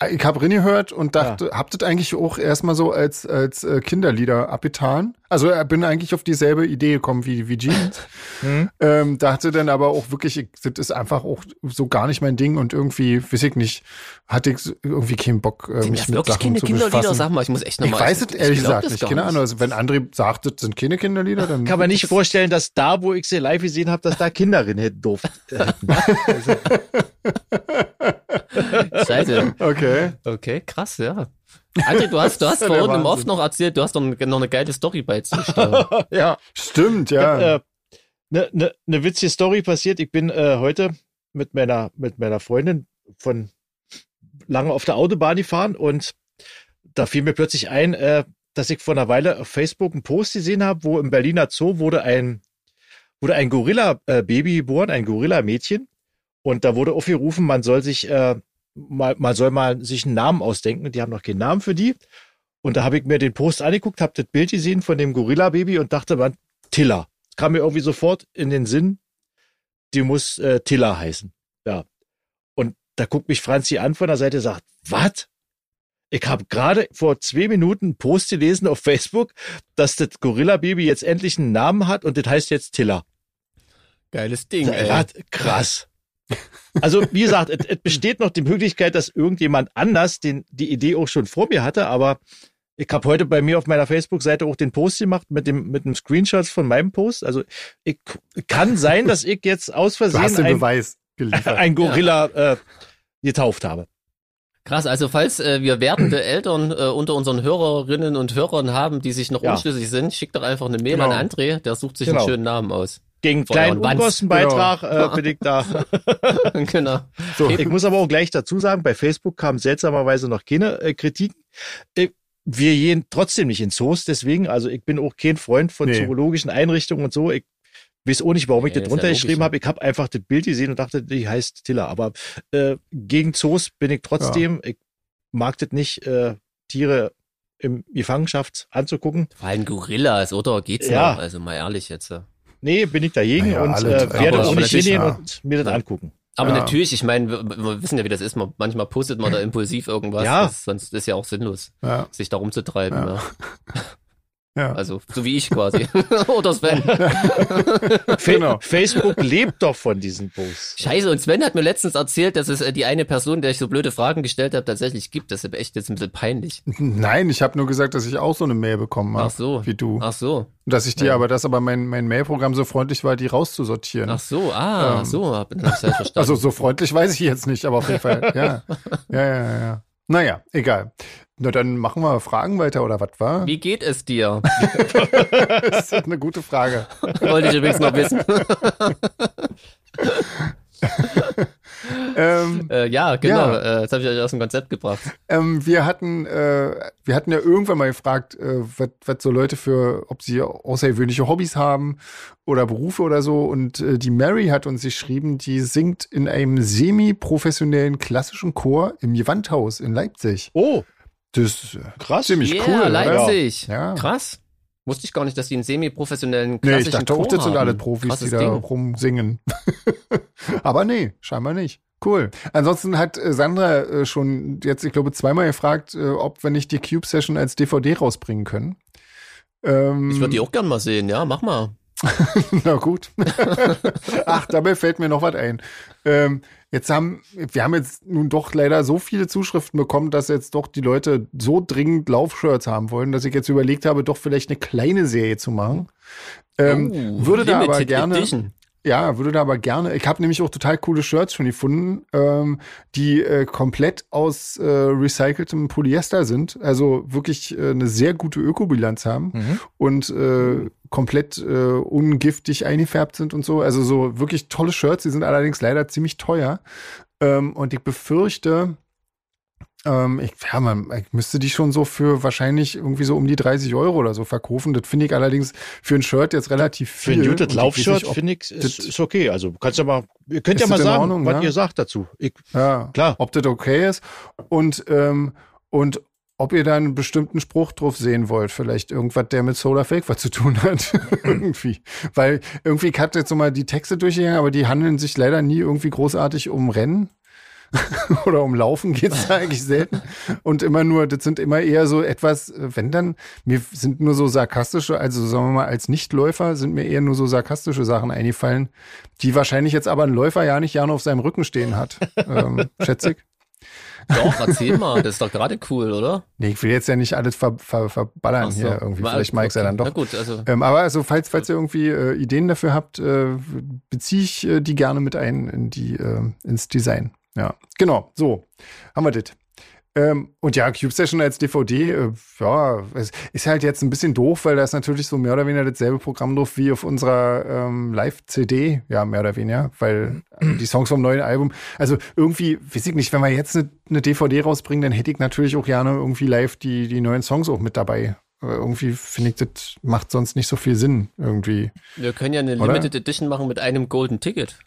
Ich habe Rinne gehört und dachte, ja. habt ihr eigentlich auch erstmal so als, als äh, Kinderlieder abgetan? Also äh, bin eigentlich auf dieselbe Idee gekommen wie, wie Jeans. mhm. ähm, dachte dann aber auch wirklich, das ist einfach auch so gar nicht mein Ding und irgendwie, weiß ich nicht, hatte ich irgendwie keinen Bock, äh, mich mit wirklich Sachen keine zu Kinderlieder? befassen. Sag mal, ich muss echt nochmal. Ich weiß es ehrlich gesagt nicht, keine Ahnung. Also wenn André sagt, das sind keine Kinderlieder, dann. Kann man nicht vorstellen, dass da, wo ich sie live gesehen habe, dass da Kinder drin hätten durften. also. Scheiße. Okay. Okay, krass, ja. André, du hast, du hast vorhin im Off noch erzählt, du hast doch noch eine geile Story bei Zusteuer. ja. Stimmt, ja. Eine äh, ne, ne, ne witzige Story passiert. Ich bin äh, heute mit meiner, mit meiner Freundin von lange auf der Autobahn gefahren und da fiel mir plötzlich ein, äh, dass ich vor einer Weile auf Facebook einen Post gesehen habe, wo im Berliner Zoo wurde ein, wurde ein Gorilla-Baby geboren, ein Gorilla-Mädchen. Und da wurde aufgerufen, man soll sich äh, mal, man soll mal sich einen Namen ausdenken. Die haben noch keinen Namen für die. Und da habe ich mir den Post angeguckt, habe das Bild gesehen von dem Gorilla-Baby und dachte, man, Tiller. Kam mir irgendwie sofort in den Sinn, die muss äh, Tiller heißen. Ja. Und da guckt mich Franzi an von der Seite und sagt, was? Ich habe gerade vor zwei Minuten einen Post gelesen auf Facebook, dass das Gorilla-Baby jetzt endlich einen Namen hat und das heißt jetzt Tiller. Geiles Ding, ey. Was? Krass. Also, wie gesagt, es, es besteht noch die Möglichkeit, dass irgendjemand anders den, die Idee auch schon vor mir hatte, aber ich habe heute bei mir auf meiner Facebook-Seite auch den Post gemacht mit dem mit dem Screenshot von meinem Post. Also ich kann sein, dass ich jetzt aus Versehen ein, Beweis geliefert. ein Gorilla äh, getauft habe. Krass, also falls äh, wir werdende Eltern äh, unter unseren Hörerinnen und Hörern haben, die sich noch ja. unschlüssig sind, schickt doch einfach eine Mail genau. an André, der sucht sich genau. einen schönen Namen aus. Gegen kleinen Unkostenbeitrag genau. äh, bin ich da. genau. So, ich muss aber auch gleich dazu sagen, bei Facebook kam seltsamerweise noch keine äh, Kritik. Äh, wir gehen trotzdem nicht ins Zoos, deswegen, also ich bin auch kein Freund von nee. zoologischen Einrichtungen und so. Ich weiß auch nicht, warum ich das drunter ja geschrieben habe. Ich habe einfach das Bild gesehen und dachte, die heißt Tiller. Aber äh, gegen Zoos bin ich trotzdem. Ja. Ich mag das nicht, äh, Tiere im Gefangenschaft anzugucken. Vor allem Gorillas, oder? Geht's ja. noch? Also mal ehrlich jetzt. Nee, bin ich dagegen ja, und äh, werde auch nicht hingehen ja. und mir das angucken. Aber ja. natürlich, ich meine, wir, wir, wissen ja, wie das ist. Man, manchmal postet man da impulsiv irgendwas. Ja. Das, sonst ist ja auch sinnlos, sich da rumzutreiben. Ja. Ja. Also, so wie ich quasi. Oder Sven. genau. Facebook lebt doch von diesen Posts. Scheiße, und Sven hat mir letztens erzählt, dass es äh, die eine Person, der ich so blöde Fragen gestellt habe, tatsächlich gibt. Das ist echt jetzt ein bisschen peinlich. Nein, ich habe nur gesagt, dass ich auch so eine Mail bekommen habe. Ach so. Wie du. Ach so. Dass ich dir ja. aber, dass aber mein, mein Mailprogramm so freundlich war, die rauszusortieren. Ach so, ah, ähm, so, hab, hab ich verstanden. Also so freundlich weiß ich jetzt nicht, aber auf jeden Fall, ja. Ja, ja, ja. Naja, egal. Na, dann machen wir Fragen weiter, oder was war? Wie geht es dir? das ist eine gute Frage. Wollte ich übrigens noch wissen. ähm, äh, ja, genau. Ja. Äh, das habe ich euch aus dem Konzept gebracht. Ähm, wir hatten, äh, wir hatten ja irgendwann mal gefragt, äh, was so Leute für, ob sie außergewöhnliche Hobbys haben oder Berufe oder so. Und äh, die Mary hat uns geschrieben, die singt in einem semi-professionellen klassischen Chor im Gewandhaus in Leipzig. Oh. Das ist krass. ziemlich yeah, cool. Leipzig. Ja. Krass. Wusste ich gar nicht, dass die einen semi-professionellen klassischen Nee, ich dachte Chor auch, das sind alle Profis, Krasses die da Ding. rumsingen. Aber nee, scheinbar nicht. Cool. Ansonsten hat äh, Sandra äh, schon jetzt, ich glaube, zweimal gefragt, äh, ob wir nicht die Cube Session als DVD rausbringen können. Ähm, Ich würde die auch gern mal sehen, ja, mach mal. Na gut. Ach, dabei fällt mir noch was ein. Ähm, jetzt haben, wir haben jetzt nun doch leider so viele Zuschriften bekommen, dass jetzt doch die Leute so dringend Laufshirts haben wollen, dass ich jetzt überlegt habe, doch vielleicht eine kleine Serie zu machen. Ähm, Oh, würde da aber gerne, Edition. Ja, würde da aber gerne. Ich habe nämlich auch total coole Shirts schon gefunden, ähm, die äh, komplett aus äh, recyceltem Polyester sind, also wirklich äh, eine sehr gute Ökobilanz haben Mhm. und äh, komplett äh, ungiftig eingefärbt sind und so. Also so wirklich tolle Shirts, die sind allerdings leider ziemlich teuer. Ähm, und ich befürchte, ähm, ich, ja, man, ich müsste die schon so für wahrscheinlich irgendwie so um die 30 Euro oder so verkaufen. Das finde ich allerdings für ein Shirt jetzt relativ Für viel. ein gutes ich weiß Laufshirt finde ich, ist, das- ist okay. Also kannst ja mal, ihr könnt ja mal sagen, Ordnung, was ja? ihr sagt dazu. Ich, Ja, Klar. Ob das okay ist und, ähm, und ob ihr da einen bestimmten Spruch drauf sehen wollt, vielleicht irgendwas, der mit Solar Fake was zu tun hat. irgendwie. Weil irgendwie ich hatte jetzt so mal die Texte durchgegangen, aber die handeln sich leider nie irgendwie großartig um Rennen. Oder um Laufen geht's da eigentlich selten. Und immer nur, das sind immer eher so etwas, wenn dann, mir sind nur so sarkastische, also sagen wir mal, als Nichtläufer sind mir eher nur so sarkastische Sachen eingefallen, die wahrscheinlich jetzt aber ein Läufer ja nicht gerne auf seinem Rücken stehen hat. ähm, schätze ich. Doch, erzähl mal, das ist doch gerade cool, oder? Nee, ich will jetzt ja nicht alles ver, ver, verballern so. hier irgendwie. Vielleicht mag ich ja dann Na doch. gut, also Ähm, aber also, falls, falls ihr irgendwie äh, Ideen dafür habt, äh, beziehe ich äh, die gerne mit ein in die, äh, ins Design. Ja, genau. So, haben wir das. Ähm, und ja, Cube Session als DVD, äh, ja, es ist halt jetzt ein bisschen doof, weil da ist natürlich so mehr oder weniger dasselbe Programm drauf wie auf unserer ähm, Live-CD, ja, mehr oder weniger, weil die Songs vom neuen Album, also irgendwie, weiß ich nicht, wenn wir jetzt eine, eine DVD rausbringen, dann hätte ich natürlich auch gerne irgendwie live die, die neuen Songs auch mit dabei. Aber irgendwie finde ich, das macht sonst nicht so viel Sinn, irgendwie. wir können ja eine Oder? Limited Edition machen mit einem Golden Ticket.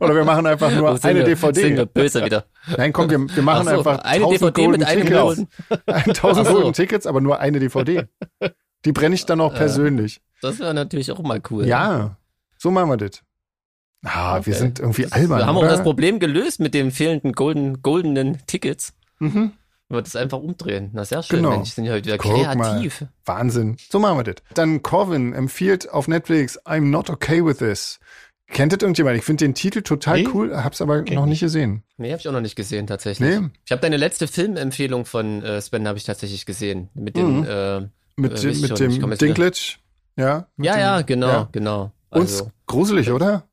Oder wir machen einfach nur Oh, eine wir, DVD. Sind wir böse wieder. Nein, komm, wir, wir machen Ach so, einfach eine 1000 DVD mit Golden einem Tickets. Golden. 1000 Ach so. Golden Tickets, aber nur eine DVD. Die brenne ich dann auch persönlich. Das wäre natürlich auch mal cool. Ja, so machen wir das. Ah, wir Okay. sind irgendwie albern, Wir haben auch oder? das Problem gelöst mit den fehlenden golden, goldenen Tickets. Mhm. Wenn wir das einfach umdrehen. Na, sehr schön, Genau. Mensch, sind ja heute wieder Guck kreativ. Wahnsinn. So machen wir das. Dann Corvin empfiehlt auf Netflix I'm not okay with this. Kennt das irgendjemand? Ich finde den Titel total Nee, cool, hab's aber kenn noch ich. nicht gesehen. Nee, habe ich auch noch nicht gesehen, tatsächlich. Nee, Ich habe deine letzte Filmempfehlung von äh, Sven habe ich tatsächlich gesehen. Mit dem, Mhm. äh, mit, Äh, mit dem Dinklage. Ja, ja, ja, genau, ja. genau. Uns Also, gruselig, oder?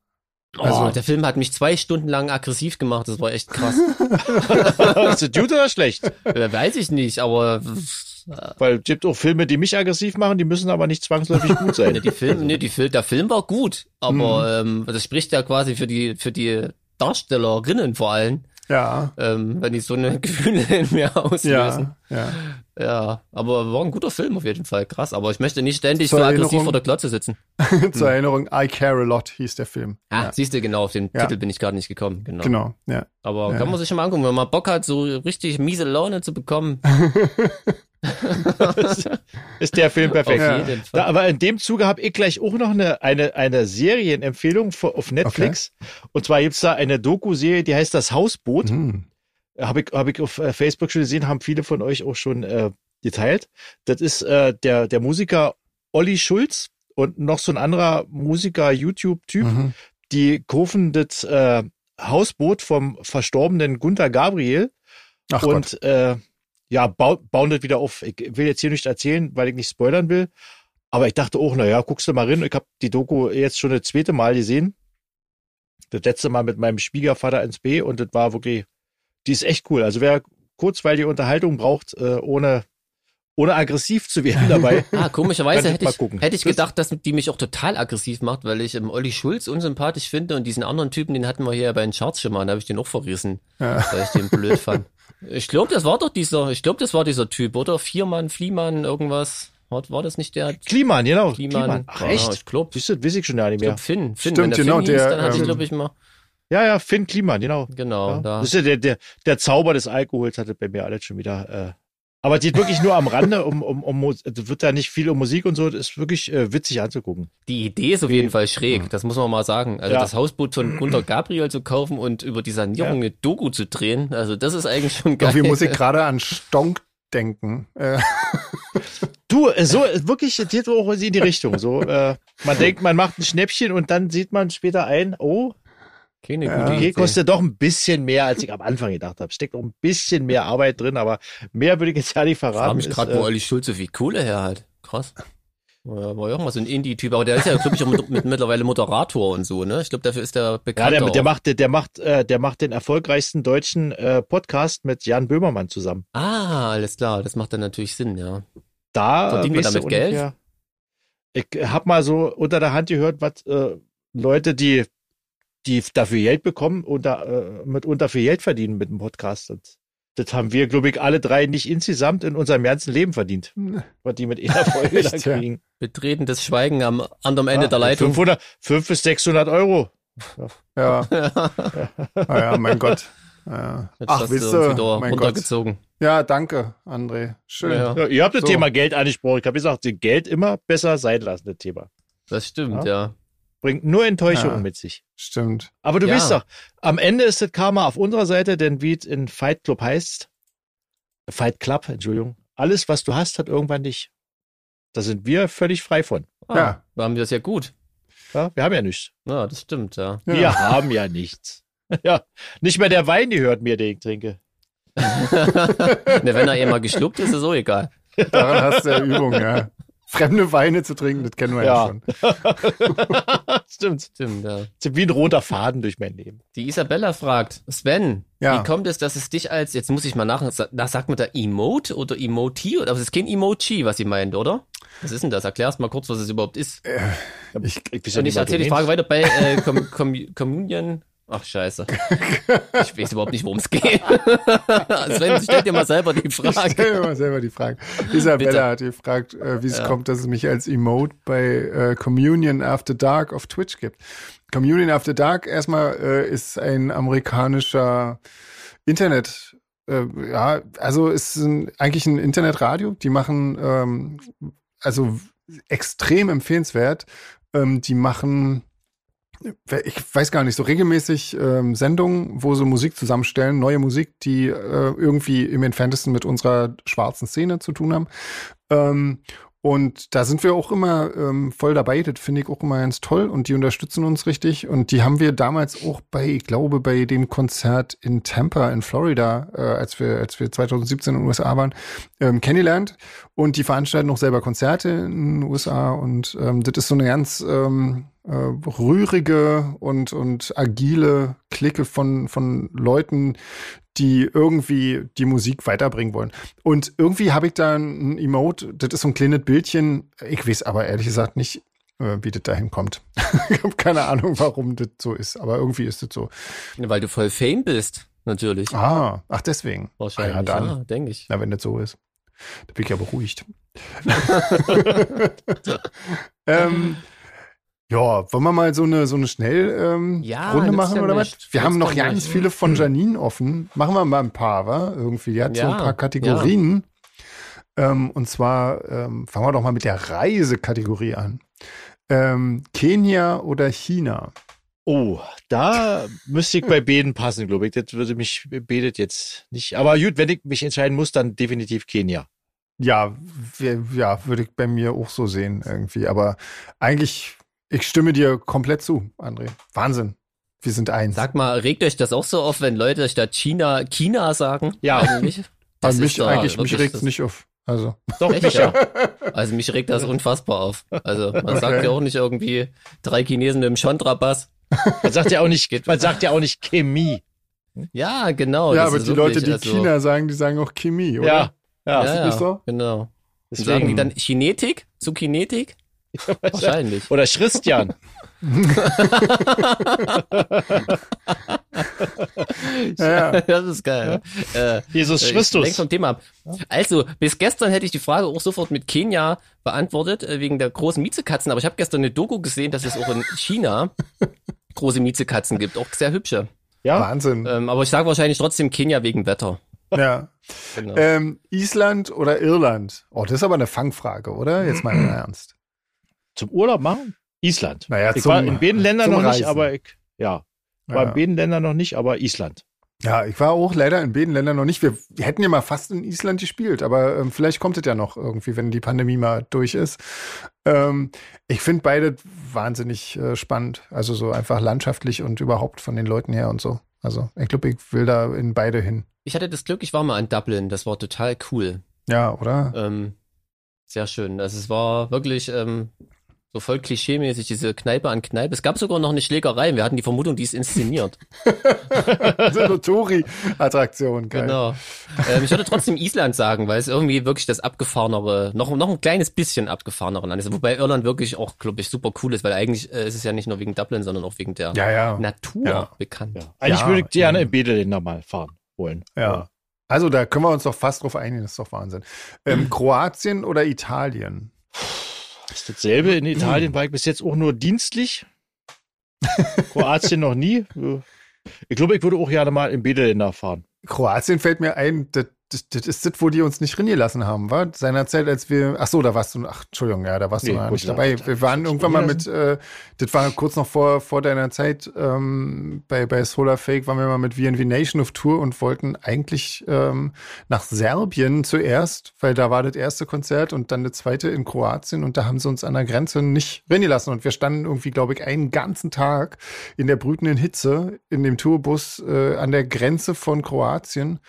Oh, also- der Film hat mich zwei Stunden lang aggressiv gemacht. Das war echt krass. ist das gut oder schlecht? weiß ich nicht, aber Weil es gibt auch Filme, die mich aggressiv machen, die müssen aber nicht zwangsläufig gut sein. nee, die Film, nee, die Film, der Film war gut, aber Mhm. ähm, das spricht ja quasi für die für die Darstellerinnen vor allem, Ja, ähm, wenn die so eine Gefühle in mir auslösen. ja, ja. Ja, aber war ein guter Film auf jeden Fall, krass. Aber ich möchte nicht ständig Zur so aggressiv Erinnerung- vor der Klotze sitzen. Zur Erinnerung, I Care a Lot hieß der Film. Ah, ja. siehst du, genau, auf den Ja. Titel bin ich gerade nicht gekommen. Genau. Genau, ja. Aber kann man sich schon mal angucken, wenn man Bock hat, so richtig miese Laune zu bekommen. ist der Film perfekt. Auf jeden Fall. Da, aber in dem Zuge habe ich gleich auch noch eine, eine, eine Serienempfehlung für, auf Netflix. Und zwar gibt's da eine Doku-Serie, die heißt Das Hausboot. Hm. Habe ich, hab ich auf äh, Facebook schon gesehen, haben viele von euch auch schon äh, geteilt. Das ist äh, der, der Musiker Olli Schulz und noch so ein anderer Musiker, YouTube-Typ, Mhm. die kaufen das äh, Hausboot vom verstorbenen Gunther Gabriel Ach Gott. und äh, ja, bau, bauen das wieder auf. Ich will jetzt hier nicht erzählen, weil ich nicht spoilern will. Aber ich dachte auch, na ja, guckst du mal rein. Ich habe die Doku jetzt schon das zweite Mal gesehen. Das letzte Mal mit meinem Schwiegervater ins B und das war wirklich, die ist echt cool. Also wer kurzweilige Unterhaltung braucht, äh, ohne, ohne aggressiv zu werden dabei. Ah, komischerweise ihr hätte ich, hätte ich gedacht, dass die mich auch total aggressiv macht, weil ich ähm, Olli Schulz unsympathisch finde und diesen anderen Typen, den hatten wir hier bei den Charts schon mal, da habe ich den auch verrissen, Ja. weil ich den blöd fand. Ich glaube, das war doch dieser, ich glaube, das war dieser Typ, oder? Viermann, Fliemann, irgendwas. War, war das nicht der Kliman, genau. Kliman? Kliman. Ach Ja, echt? ich glaube, du, das weiß ich schon gar nicht ich mehr. glaub Finn. Finn. Stimmt, Wenn der genau, Finn hieß, der, dann hatte ich, ähm, glaube ich, mal, Ja, ja, Finn Kliman, genau. genau, Ja. da. Das ist ja der, der, der Zauber des Alkohols hatte bei mir alles schon wieder Aber die wirklich nur am Rande, um, um, um, also wird da nicht viel um Musik und so, das ist wirklich äh, witzig anzugucken. Die Idee ist auf jeden Fall schräg, das muss man mal sagen. Also ja. das Hausboot von Gunter Gabriel zu kaufen und über die Sanierung ja. eine Doku zu drehen, also das ist eigentlich schon geil. Irgendwie muss ich gerade an Stonk denken. Äh. Du, äh, so wirklich, das geht auch in die Richtung. So, äh, man denkt, man macht ein Schnäppchen und dann sieht man später ein, oh, keine ja. gute Idee. kostet doch ein bisschen mehr, als ich am Anfang gedacht habe. Steckt auch ein bisschen mehr Arbeit drin, aber mehr würde ich jetzt ja nicht verraten. Ich frage mich gerade, wo äh, Olli Schulz so viel Kohle her hat. Krass. War, war ja auch mal so ein Indie-Typ, aber der ist ja, glaube ich, auch mit, mit, mittlerweile Moderator und so, ne? Ich glaube, dafür ist der bekannt. Ja, der, der macht, der macht, äh, der macht den erfolgreichsten deutschen äh, Podcast mit Jan Böhmermann zusammen. Ah, alles klar, das macht dann natürlich Sinn, ja. Da verdient man damit Geld. Ich hab mal so unter der Hand gehört, was äh, Leute, die die dafür Geld bekommen und da, äh, mitunter viel Geld verdienen mit dem Podcast. Und das haben wir, glaube ich, alle drei nicht insgesamt in unserem ganzen Leben verdient. Was die mit einer Folge dann kriegen. Betretenes Schweigen am anderen Ende ja, der Leitung. 500, 500 bis 600 Euro. Ja. Ja, ja. Ah, ja mein Gott. Ja. Ach, wisst ihr, mein runtergezogen. Gott. Ja, danke, André. Schön. Ja. Ja, ihr habt das so. Thema Geld angesprochen. Ich habe gesagt, Geld immer besser sein lassen, das Thema. Das stimmt, ja. Bringt nur Enttäuschung ja, mit sich. Stimmt. Aber du ja. weißt doch, am Ende ist das Karma auf unserer Seite, denn wie es in Fight Club heißt, Fight Club, Entschuldigung, alles, was du hast, hat irgendwann dich. Da sind wir völlig frei von. Ah, ja. Da haben wir das ja gut. Ja, wir haben ja nichts. Ja, das stimmt, ja. Wir ja. haben ja nichts. Ja, nicht mehr der Wein gehört mir, den ich trinke. ne, wenn er eh mal geschluckt ist, ist es so egal. Daran hast du ja Übung, ja fremde Weine zu trinken, das kennen wir ja, ja schon. Stimmt. Stimmt, ja. Wie ein roter Faden durch mein Leben. Die Isabella fragt, Sven, ja. wie kommt es, dass es dich als, jetzt muss ich mal nach, nach sagt man da Emote oder Emoti? Aber es ist kein Emoji, was sie meint, oder? Was ist denn das? Erklärst mal kurz, was es überhaupt ist. Äh, ich, ich, Und ich erzähle die Frage weiter bei äh, Com Com Communion Ach, scheiße. Ich weiß überhaupt nicht, worum es geht. Sven, stell dir mal selber die Frage. Ich stell dir mal selber die Frage. Isabella Bitte. hat gefragt, äh, wie es ja. kommt, dass es mich als Emote bei äh, Communion After Dark auf Twitch gibt. Communion After Dark erstmal äh, ist ein amerikanischer Internet, ja, also ist ein, eigentlich ein Internetradio. Die machen, ähm, also extrem empfehlenswert. Ähm, die machen ich weiß gar nicht, so regelmäßig ähm, Sendungen, wo sie Musik zusammenstellen, neue Musik, die äh, irgendwie im entferntesten mit unserer schwarzen Szene zu tun haben. Ähm, und da sind wir auch immer ähm, voll dabei. Das finde ich auch immer ganz toll. Und die unterstützen uns richtig. Und die haben wir damals auch bei, ich glaube, bei dem Konzert in Tampa in Florida, äh, als wir, als wir 2017 in den USA waren, ähm, kennengelernt. Und die veranstalten auch selber Konzerte in den USA. Und ähm, das ist so eine ganz ähm, äh, rührige und, und agile Clique von, von Leuten, die irgendwie die Musik weiterbringen wollen. Und irgendwie habe ich da ein Emote, das ist so ein kleines Bildchen, ich weiß aber ehrlich gesagt nicht, äh, wie das dahin kommt. ich habe keine Ahnung, warum das so ist, aber irgendwie ist das so. Weil du voll Fame bist, natürlich. Ah, ach deswegen. Wahrscheinlich, ah, ja, dann. Ja, denke ich. Na, wenn das so ist. Da bin ich ja beruhigt. ähm, ja, wollen wir mal so eine, so eine Schnellrunde ähm, ja, Runde machen oder was? Wir haben noch ganz viele von Janine offen. Machen wir mal ein paar, wa? Irgendwie. Die hat ja, so ein paar Kategorien. Ja. Ähm, und zwar ähm, fangen wir doch mal mit der Reisekategorie an. Ähm, Kenia oder China? Oh, da müsste ich bei Beden passen, glaube ich. Das würde mich betet jetzt nicht. Aber gut, wenn ich mich entscheiden muss, dann definitiv Kenia. Ja, ja, würde ich bei mir auch so sehen irgendwie. Aber eigentlich ich stimme dir komplett zu, André. Wahnsinn. Wir sind eins. Sag mal, regt euch das auch so auf, wenn Leute statt China China sagen? Ja, eigentlich. Das mich doch, eigentlich, mich regt es nicht auf. Also. Doch, mich ja. Also mich regt das unfassbar auf. Also man okay. sagt ja auch nicht irgendwie drei Chinesen mit dem Chandrabass. Man sagt ja auch nicht, man sagt ja auch nicht Chemie. Ja, genau. Ja, aber die wirklich, Leute, die also, China sagen, die sagen auch Chemie, oder? Ja, ja, ja, ja so? genau. Deswegen. Sagen die dann Chinetik zu Kinetik? Wahrscheinlich. Oder Christian. ja, das ist geil. Äh, Jesus äh, Christus. Denk vom Thema ab. Also, bis gestern hätte ich die Frage auch sofort mit Kenia beantwortet, äh, wegen der großen Miezekatzen. Aber ich habe gestern eine Doku gesehen, dass es auch in China große Miezekatzen gibt. Auch sehr hübsche. Ja. Wahnsinn. Ähm, aber ich sage wahrscheinlich trotzdem Kenia wegen Wetter. Ja. Genau. Ähm, Island oder Irland? Oh, das ist aber eine Fangfrage, oder? Jetzt mal im Ernst. Zum Urlaub machen? Island. Naja, ich zum, war in beiden Ländern noch Reisen. nicht, aber ich, ja. War ja. in beiden Ländern noch nicht, aber Island. Ja, ich war auch leider in beiden Ländern noch nicht. Wir, wir hätten ja mal fast in Island gespielt, aber ähm, vielleicht kommt es ja noch irgendwie, wenn die Pandemie mal durch ist. Ähm, ich finde beide wahnsinnig äh, spannend. Also so einfach landschaftlich und überhaupt von den Leuten her und so. Also ich glaube, ich will da in beide hin. Ich hatte das Glück, ich war mal in Dublin. Das war total cool. Ja, oder? Ähm, sehr schön. Also es war wirklich ähm, so voll klischeemäßig, diese Kneipe an Kneipe. Es gab sogar noch eine Schlägerei. Wir hatten die Vermutung, die ist inszeniert. so eine Touri-Attraktion, Genau. Ähm, ich würde trotzdem Island sagen, weil es irgendwie wirklich das abgefahrenere, noch, noch ein kleines bisschen abgefahrenere Land ist. Wobei Irland wirklich auch, glaube ich, super cool ist, weil eigentlich äh, ist es ja nicht nur wegen Dublin, sondern auch wegen der ja, ja. Natur ja. bekannt. Eigentlich würde ich gerne in Bedeländer mal fahren wollen. Ja. Also da können wir uns doch fast drauf einigen, das ist doch Wahnsinn. Ähm, Kroatien oder Italien? Ist dasselbe. In Italien war ich bis jetzt auch nur dienstlich. Kroatien noch nie. Ich glaube, ich würde auch gerne mal in Bedeländer fahren. Kroatien fällt mir ein, das das, das ist das, wo die uns nicht reingelassen haben, war? Seinerzeit, als wir, ach so, da warst du, ach, Entschuldigung, ja, da warst nee, du noch nicht dabei. Wir waren irgendwann mal mit, äh, das war kurz noch vor, vor deiner Zeit, ähm, bei, bei Solar Fake waren wir mal mit VNV Nation auf Tour und wollten eigentlich, ähm, nach Serbien zuerst, weil da war das erste Konzert und dann das zweite in Kroatien und da haben sie uns an der Grenze nicht reingelassen und wir standen irgendwie, glaube ich, einen ganzen Tag in der brütenden Hitze in dem Tourbus, äh, an der Grenze von Kroatien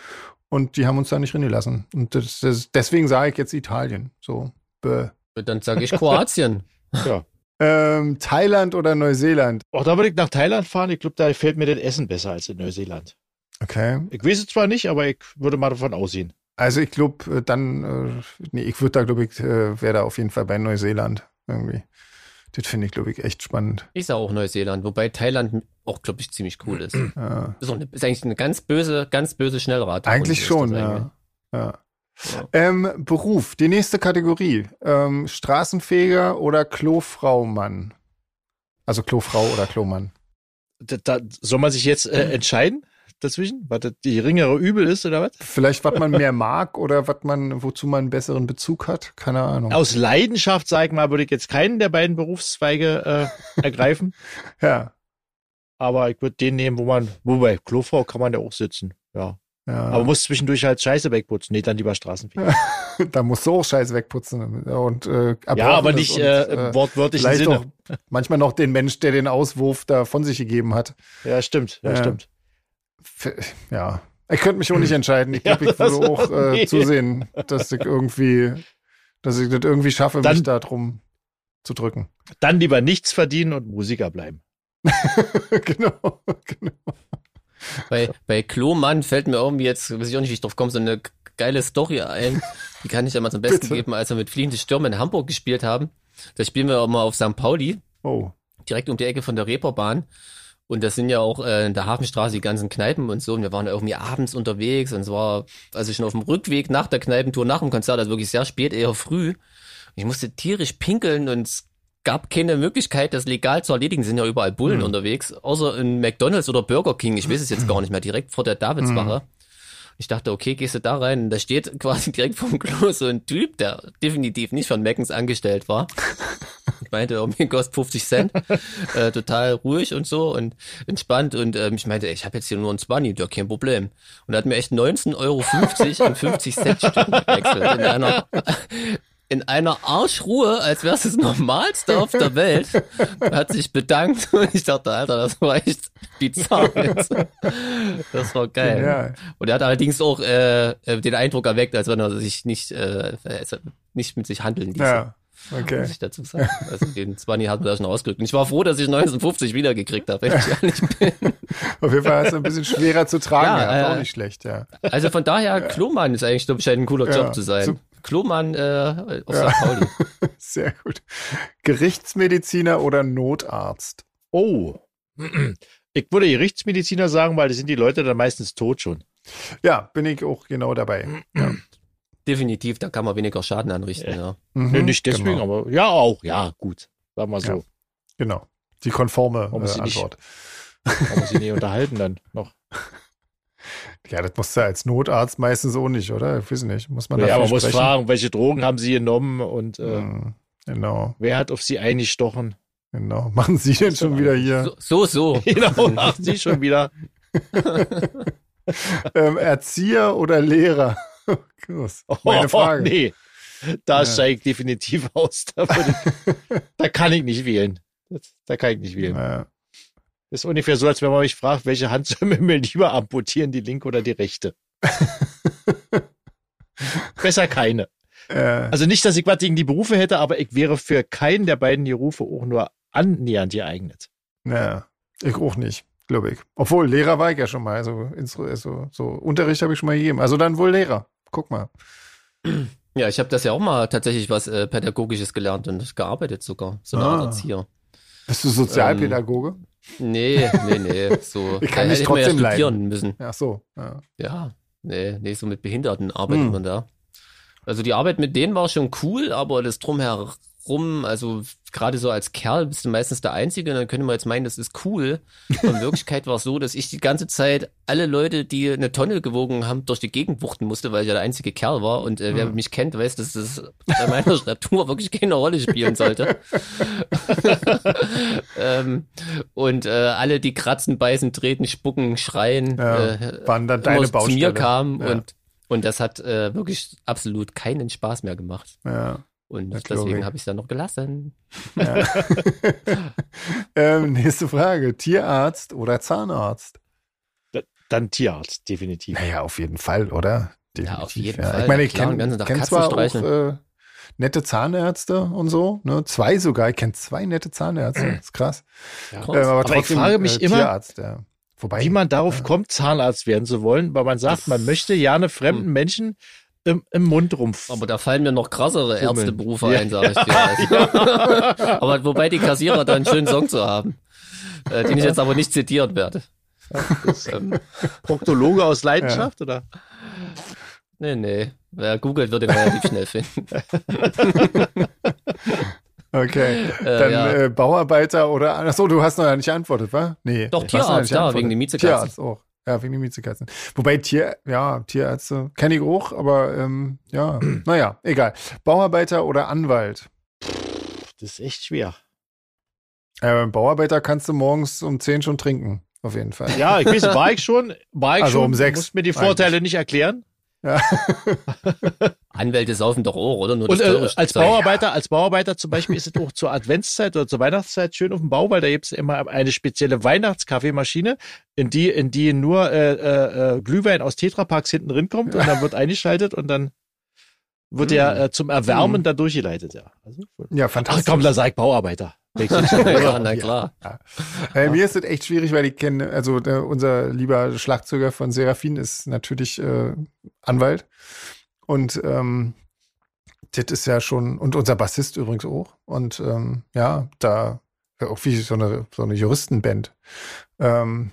und die haben uns da nicht reingelassen. Und das, das, deswegen sage ich jetzt Italien. So. Bäh. Dann sage ich Kroatien. ja. Ähm, Thailand oder Neuseeland? Auch da würde ich nach Thailand fahren. Ich glaube, da fällt mir das Essen besser als in Neuseeland. Okay. Ich weiß es zwar nicht, aber ich würde mal davon aussehen. Also ich glaube, äh, dann, äh, nee, ich würde da, glaube ich, äh, wäre da auf jeden Fall bei Neuseeland irgendwie. Das finde ich, glaube ich, echt spannend. Ich sage auch Neuseeland, wobei Thailand auch, glaube ich, ziemlich cool ist. Ja. Ist, eine, ist, eigentlich eine ganz böse, ganz böse Schnellrad. Eigentlich schon, ja. ja. ja. Ähm, Beruf, die nächste Kategorie. Ähm, Straßenfeger oder Klofraumann? Also Klofrau oder Klomann. Da, da, soll man sich jetzt äh, entscheiden? Dazwischen? Was das die geringere Übel ist oder was? Vielleicht, was man mehr mag oder was man, wozu man einen besseren Bezug hat? Keine Ahnung. Aus Leidenschaft, sag ich mal, würde ich jetzt keinen der beiden Berufszweige äh, ergreifen. ja. Aber ich würde den nehmen, wo man, wobei, Klofrau kann man ja auch sitzen. Ja. Ja. Aber muss zwischendurch halt Scheiße wegputzen. Nee, dann lieber Straßenfeger. da musst du auch Scheiße wegputzen. Und, äh, ja, aber nicht und, äh, im wortwörtlichen Sinne. Auch manchmal noch den Mensch, der den Auswurf da von sich gegeben hat. Ja, stimmt. Ja, ja. stimmt ja, ich könnte mich auch nicht entscheiden. Ich glaube, ich würde auch äh, nee. zusehen, dass ich irgendwie, dass ich das irgendwie schaffe, dann, mich da drum zu drücken. Dann lieber nichts verdienen und Musiker bleiben. genau, genau. Bei, bei Klomann fällt mir irgendwie jetzt, weiß ich auch nicht, wie ich drauf komme, so eine geile Story ein. Die kann ich ja mal zum Besten Bitte? geben, als wir mit Fliehende Stürme in Hamburg gespielt haben. Da spielen wir auch mal auf St. Pauli. Oh. Direkt um die Ecke von der Reeperbahn. Und das sind ja auch äh, in der Hafenstraße die ganzen Kneipen und so. Und wir waren irgendwie abends unterwegs und es war, also schon auf dem Rückweg nach der Kneipentour, nach dem Konzert, also wirklich sehr spät, eher früh. Ich musste tierisch pinkeln und es gab keine Möglichkeit, das legal zu erledigen. Es sind ja überall Bullen mhm. unterwegs, außer in McDonalds oder Burger King. Ich weiß es jetzt gar nicht mehr, direkt vor der Davidswache. Mhm. Ich dachte, okay, gehst du da rein? Und da steht quasi direkt vom Klo so ein Typ, der definitiv nicht von Meckens angestellt war. Ich meinte, irgendwie kostet 50 Cent. Äh, total ruhig und so und entspannt. Und ähm, ich meinte, ey, ich habe jetzt hier nur ein 20, ja, kein Problem. Und er hat mir echt 19,50 Euro und 50 Cent Stück gewechselt in einer in einer Arschruhe, als wäre es das Normalste auf der Welt. Hat sich bedankt und ich dachte, Alter, das war echt bizarr jetzt. Das war geil. Ja. Und er hat allerdings auch äh, den Eindruck erweckt, als wenn er sich nicht, äh, nicht mit sich handeln ließ. Ja. Okay. Muss ich dazu sagen. Also den 20 hat man da schon ausgedrückt. Und ich war froh, dass ich 1950 wiedergekriegt habe, wenn ich ehrlich bin. Auf jeden Fall ist es ein bisschen schwerer zu tragen. Ja. Äh, auch nicht schlecht, ja. Also von daher, Klomann ist eigentlich, glaube ich, ein cooler Job zu sein. Klomann äh, auf ja. St. Pauli. Sehr gut. Gerichtsmediziner oder Notarzt? Oh. Ich würde Gerichtsmediziner sagen, weil da sind die Leute dann meistens tot schon. Ja, bin ich auch genau dabei. Ja. Definitiv, da kann man weniger Schaden anrichten, ja. ja. Mhm, nee, nicht deswegen, genau. aber ja auch, ja, gut. Sagen wir so. Ja, genau. Die konforme äh, Antwort. Nicht, kann man sich nicht unterhalten dann noch. Ja, das musst du als Notarzt meistens auch nicht, oder? Ich weiß nicht. Muss man Ja, aber man muss fragen, welche Drogen haben sie genommen und äh, hm, genau. wer hat auf sie eingestochen? Genau. Machen Sie denn schon wieder hier? So, so. so. Genau, machen sie schon wieder. ähm, Erzieher oder Lehrer? Meine Frage. Oh, nee, da ja. steige ich definitiv aus. Da, ich, da, kann ich nicht wählen. Das, da kann ich nicht wählen. Ja. Das ist ungefähr so, als wenn man mich fragt, welche Hand soll mir lieber amputieren, die linke oder die rechte? Besser keine. Ja. Also nicht, dass ich was gegen die Berufe hätte, aber ich wäre für keinen der beiden Berufe auch nur annähernd geeignet. Ja, ich auch nicht glaube ich. Obwohl, Lehrer war ich ja schon mal. Also, also so Unterricht habe ich schon mal gegeben. Also dann wohl Lehrer. Guck mal. Ja, ich habe das ja auch mal tatsächlich was äh, Pädagogisches gelernt und gearbeitet sogar. So eine ah. Art Erzieher. Bist du Sozialpädagoge? Ähm, nee, nee, nee. So, ich kann nicht trotzdem ja studieren müssen. Ach so. Ja. ja, nee, nee, so mit Behinderten arbeitet hm. man da. Also die Arbeit mit denen war schon cool, aber das drumherum rum, also gerade so als Kerl bist du meistens der Einzige, dann könnte man jetzt meinen, das ist cool. Und in Wirklichkeit war es so, dass ich die ganze Zeit alle Leute, die eine Tonne gewogen haben, durch die Gegend wuchten musste, weil ich ja der einzige Kerl war. Und äh, wer mhm. mich kennt, weiß, dass das bei meiner Statur wirklich keine Rolle spielen sollte. ähm, und äh, alle, die kratzen, beißen, treten, spucken, schreien, ja, äh, waren dann deine Baustelle. zu mir kamen ja. und und das hat äh, wirklich absolut keinen Spaß mehr gemacht. Ja. Und deswegen habe ich es dann noch gelassen. Ja. ähm, nächste Frage. Tierarzt oder Zahnarzt? Dann Tierarzt, definitiv. Naja, auf jeden Fall, oder? Definitiv, ja, auf jeden ja. Fall. Ich meine, ich kenne kenn zwar auch äh, nette Zahnärzte und so, ne? Zwei sogar. Ich kenne zwei nette Zahnärzte. Das ist krass. Ja, äh, aber, aber trotzdem, ich frage mich äh, immer, Tierarzt, ja. Wobei, wie man darauf ja. kommt, Zahnarzt werden zu wollen, weil man sagt, das man möchte ja eine fremden. Menschen im, im Mundrumpf. Aber da fallen mir noch krassere Fummeln. Ärzteberufe ja. ein, sag ich dir. Also. aber wobei die Kassierer da einen schönen Song zu haben, äh, den ich jetzt aber nicht zitieren werde. ähm, Proktologe aus Leidenschaft, ja. oder? Nee, nee. Wer googelt, wird ihn relativ schnell finden. Okay, äh, dann ja. äh, Bauarbeiter oder, achso, du hast noch ja nicht geantwortet, wa? Nee. Doch, Tierarzt, ja, wegen dem Miezekatzen. Tierarzt auch. Ja, wegen den Miezekatzen. Wobei Tier, ja, Tierärzte kenne ich auch, aber ähm, ja, naja, egal. Bauarbeiter oder Anwalt? Das ist echt schwer. Äh, Bauarbeiter kannst du morgens um 10 schon trinken, auf jeden Fall. Ja, ich weiß, war ich schon, war ich also schon. um 6. Du musst mir die Vorteile eigentlich. nicht erklären. Ja. Anwälte saufen doch auch, oder? Nur und äh, als Bauarbeiter, als Bauarbeiter zum Beispiel ist es auch zur Adventszeit oder zur Weihnachtszeit schön auf dem Bau, weil da gibt es immer eine spezielle Weihnachtskaffeemaschine, in die, in die nur äh, äh, äh Glühwein aus Tetrapacks hinten drin kommt und dann wird eingeschaltet und dann wird er äh, zum Erwärmen mm. da durchgeleitet, ja. Also, ja, fantastisch. Ach komm, da sag ich Bauarbeiter. ja, na klar. Ja. Äh, mir ist es echt schwierig, weil ich kenne, also der, unser lieber Schlagzeuger von Seraphin ist natürlich äh, Anwalt. Und ähm, das ist ja schon, und unser Bassist übrigens auch. Und ähm, ja, da auch wie so eine, so eine Juristenband. Ähm,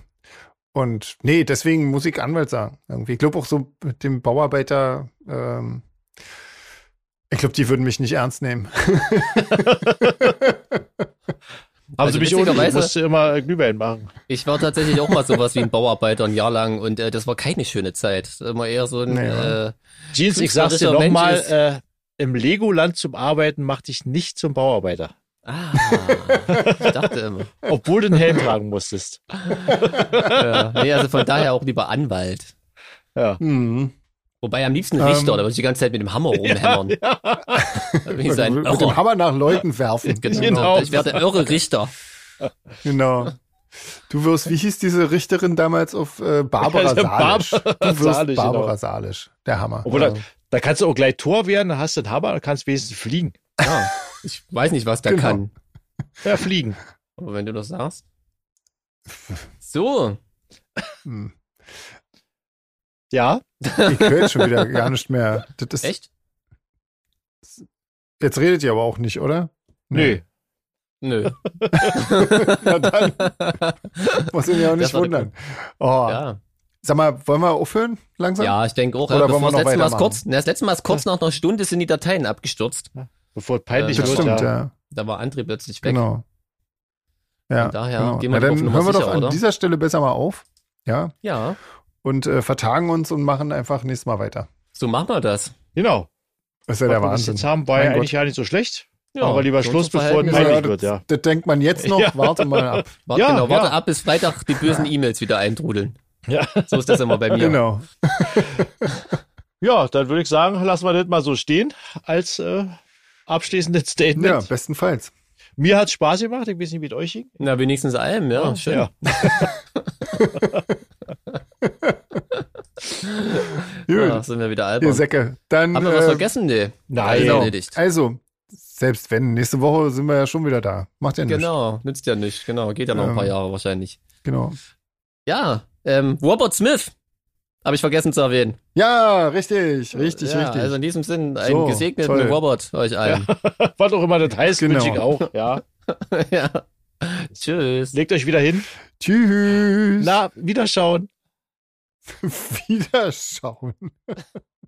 und nee, deswegen muss ich Anwalt sagen. Irgendwie. Ich glaube auch so mit dem Bauarbeiter, ähm, ich glaube, die würden mich nicht ernst nehmen. Haben also sie mich ohne, ich musste immer Glühwein machen. Ich war tatsächlich auch mal sowas wie ein Bauarbeiter ein Jahr lang und äh, das war keine schöne Zeit. Immer eher so ein nee, äh, Jeans, ich sag's dir nochmal, äh, im Legoland zum Arbeiten macht dich nicht zum Bauarbeiter. Ah, ich dachte immer. Obwohl du einen Helm tragen musstest. ja, nee, also von daher auch lieber Anwalt. Ja. Mhm. Wobei am liebsten Richter, ähm, da würde ich die ganze Zeit mit dem Hammer rumhämmern. Ja, ja. mit, mit dem Hammer nach Leuten werfen. Genau. genau. Ich werde irre Richter. Genau. Du wirst, wie hieß diese Richterin damals auf äh, Barbara Salisch? Du wirst Salisch, Barbara genau. Salisch, der Hammer. Obwohl, da, da, kannst du auch gleich Tor werden, dann hast du einen Hammer und kannst wenigstens fliegen. Ja, ich weiß nicht, was der genau. kann. Ja, fliegen. Aber wenn du das sagst. So. Hm. Ja. Ich höre jetzt schon wieder gar nicht mehr. Das ist, Echt? Jetzt redet ihr aber auch nicht, oder? Nee. Nö. Na dann. Muss ich mich auch nicht wundern. Oh. Ja. Sag mal, wollen wir aufhören langsam? Ja, ich denke auch. Oder ja, wollen wir noch das, letzte Mal kurz, das letzte Mal kurz nach einer Stunde sind die Dateien abgestürzt. Bevor peinlich äh, das wird, stimmt, ja. ja. Da war André plötzlich weg. Genau. Ja, Von daher genau. gehen wir Na, dann hören wir sicher, doch an oder? dieser Stelle besser mal auf. Ja. Ja. Und äh, vertagen uns und machen einfach nächstes Mal weiter. So machen wir das. Genau. Das ist ja der Was wir Wahnsinn. jetzt haben, war ja Gott. eigentlich gar nicht so schlecht. Ja, Aber lieber so Schluss, bevor es peinlich Ja, wird, ja. das, das denkt man jetzt noch. Ja. Warte mal ab. Warte, Ja, genau, warte ja. ab, bis Freitag die bösen E-Mails wieder eintrudeln. Ja. So ist das immer bei mir. Genau. Ja, dann würde ich sagen, lassen wir das mal so stehen als äh, abschließendes Ja, Statement. bestenfalls. Mir hat Spaß gemacht. Ich weiß nicht, wie es euch ging. Na, wenigstens einem, ja. schön. Ja. Gut. Ja, sind wir wieder Ihr albern. Säcke. Dann, Haben wir was äh, vergessen? Nee. Nein. Genau. erledigt. Also, selbst wenn, nächste Woche sind wir ja schon wieder da. Macht ja nichts. Genau, nützt ja nicht. Genau, geht ja noch ein Ähm. paar Jahre wahrscheinlich. Genau. Ja, ähm, Robert Smith. Habe ich vergessen zu erwähnen. Ja, richtig, richtig, ja, richtig. Also in diesem Sinn, einen So, gesegneten toll. Robert euch allen. Was auch immer das heißt, Genau. wünsche ich auch. Ja. ja. Tschüss. Legt euch wieder hin. Tschüss. Na, wiederschauen. Wiederschauen.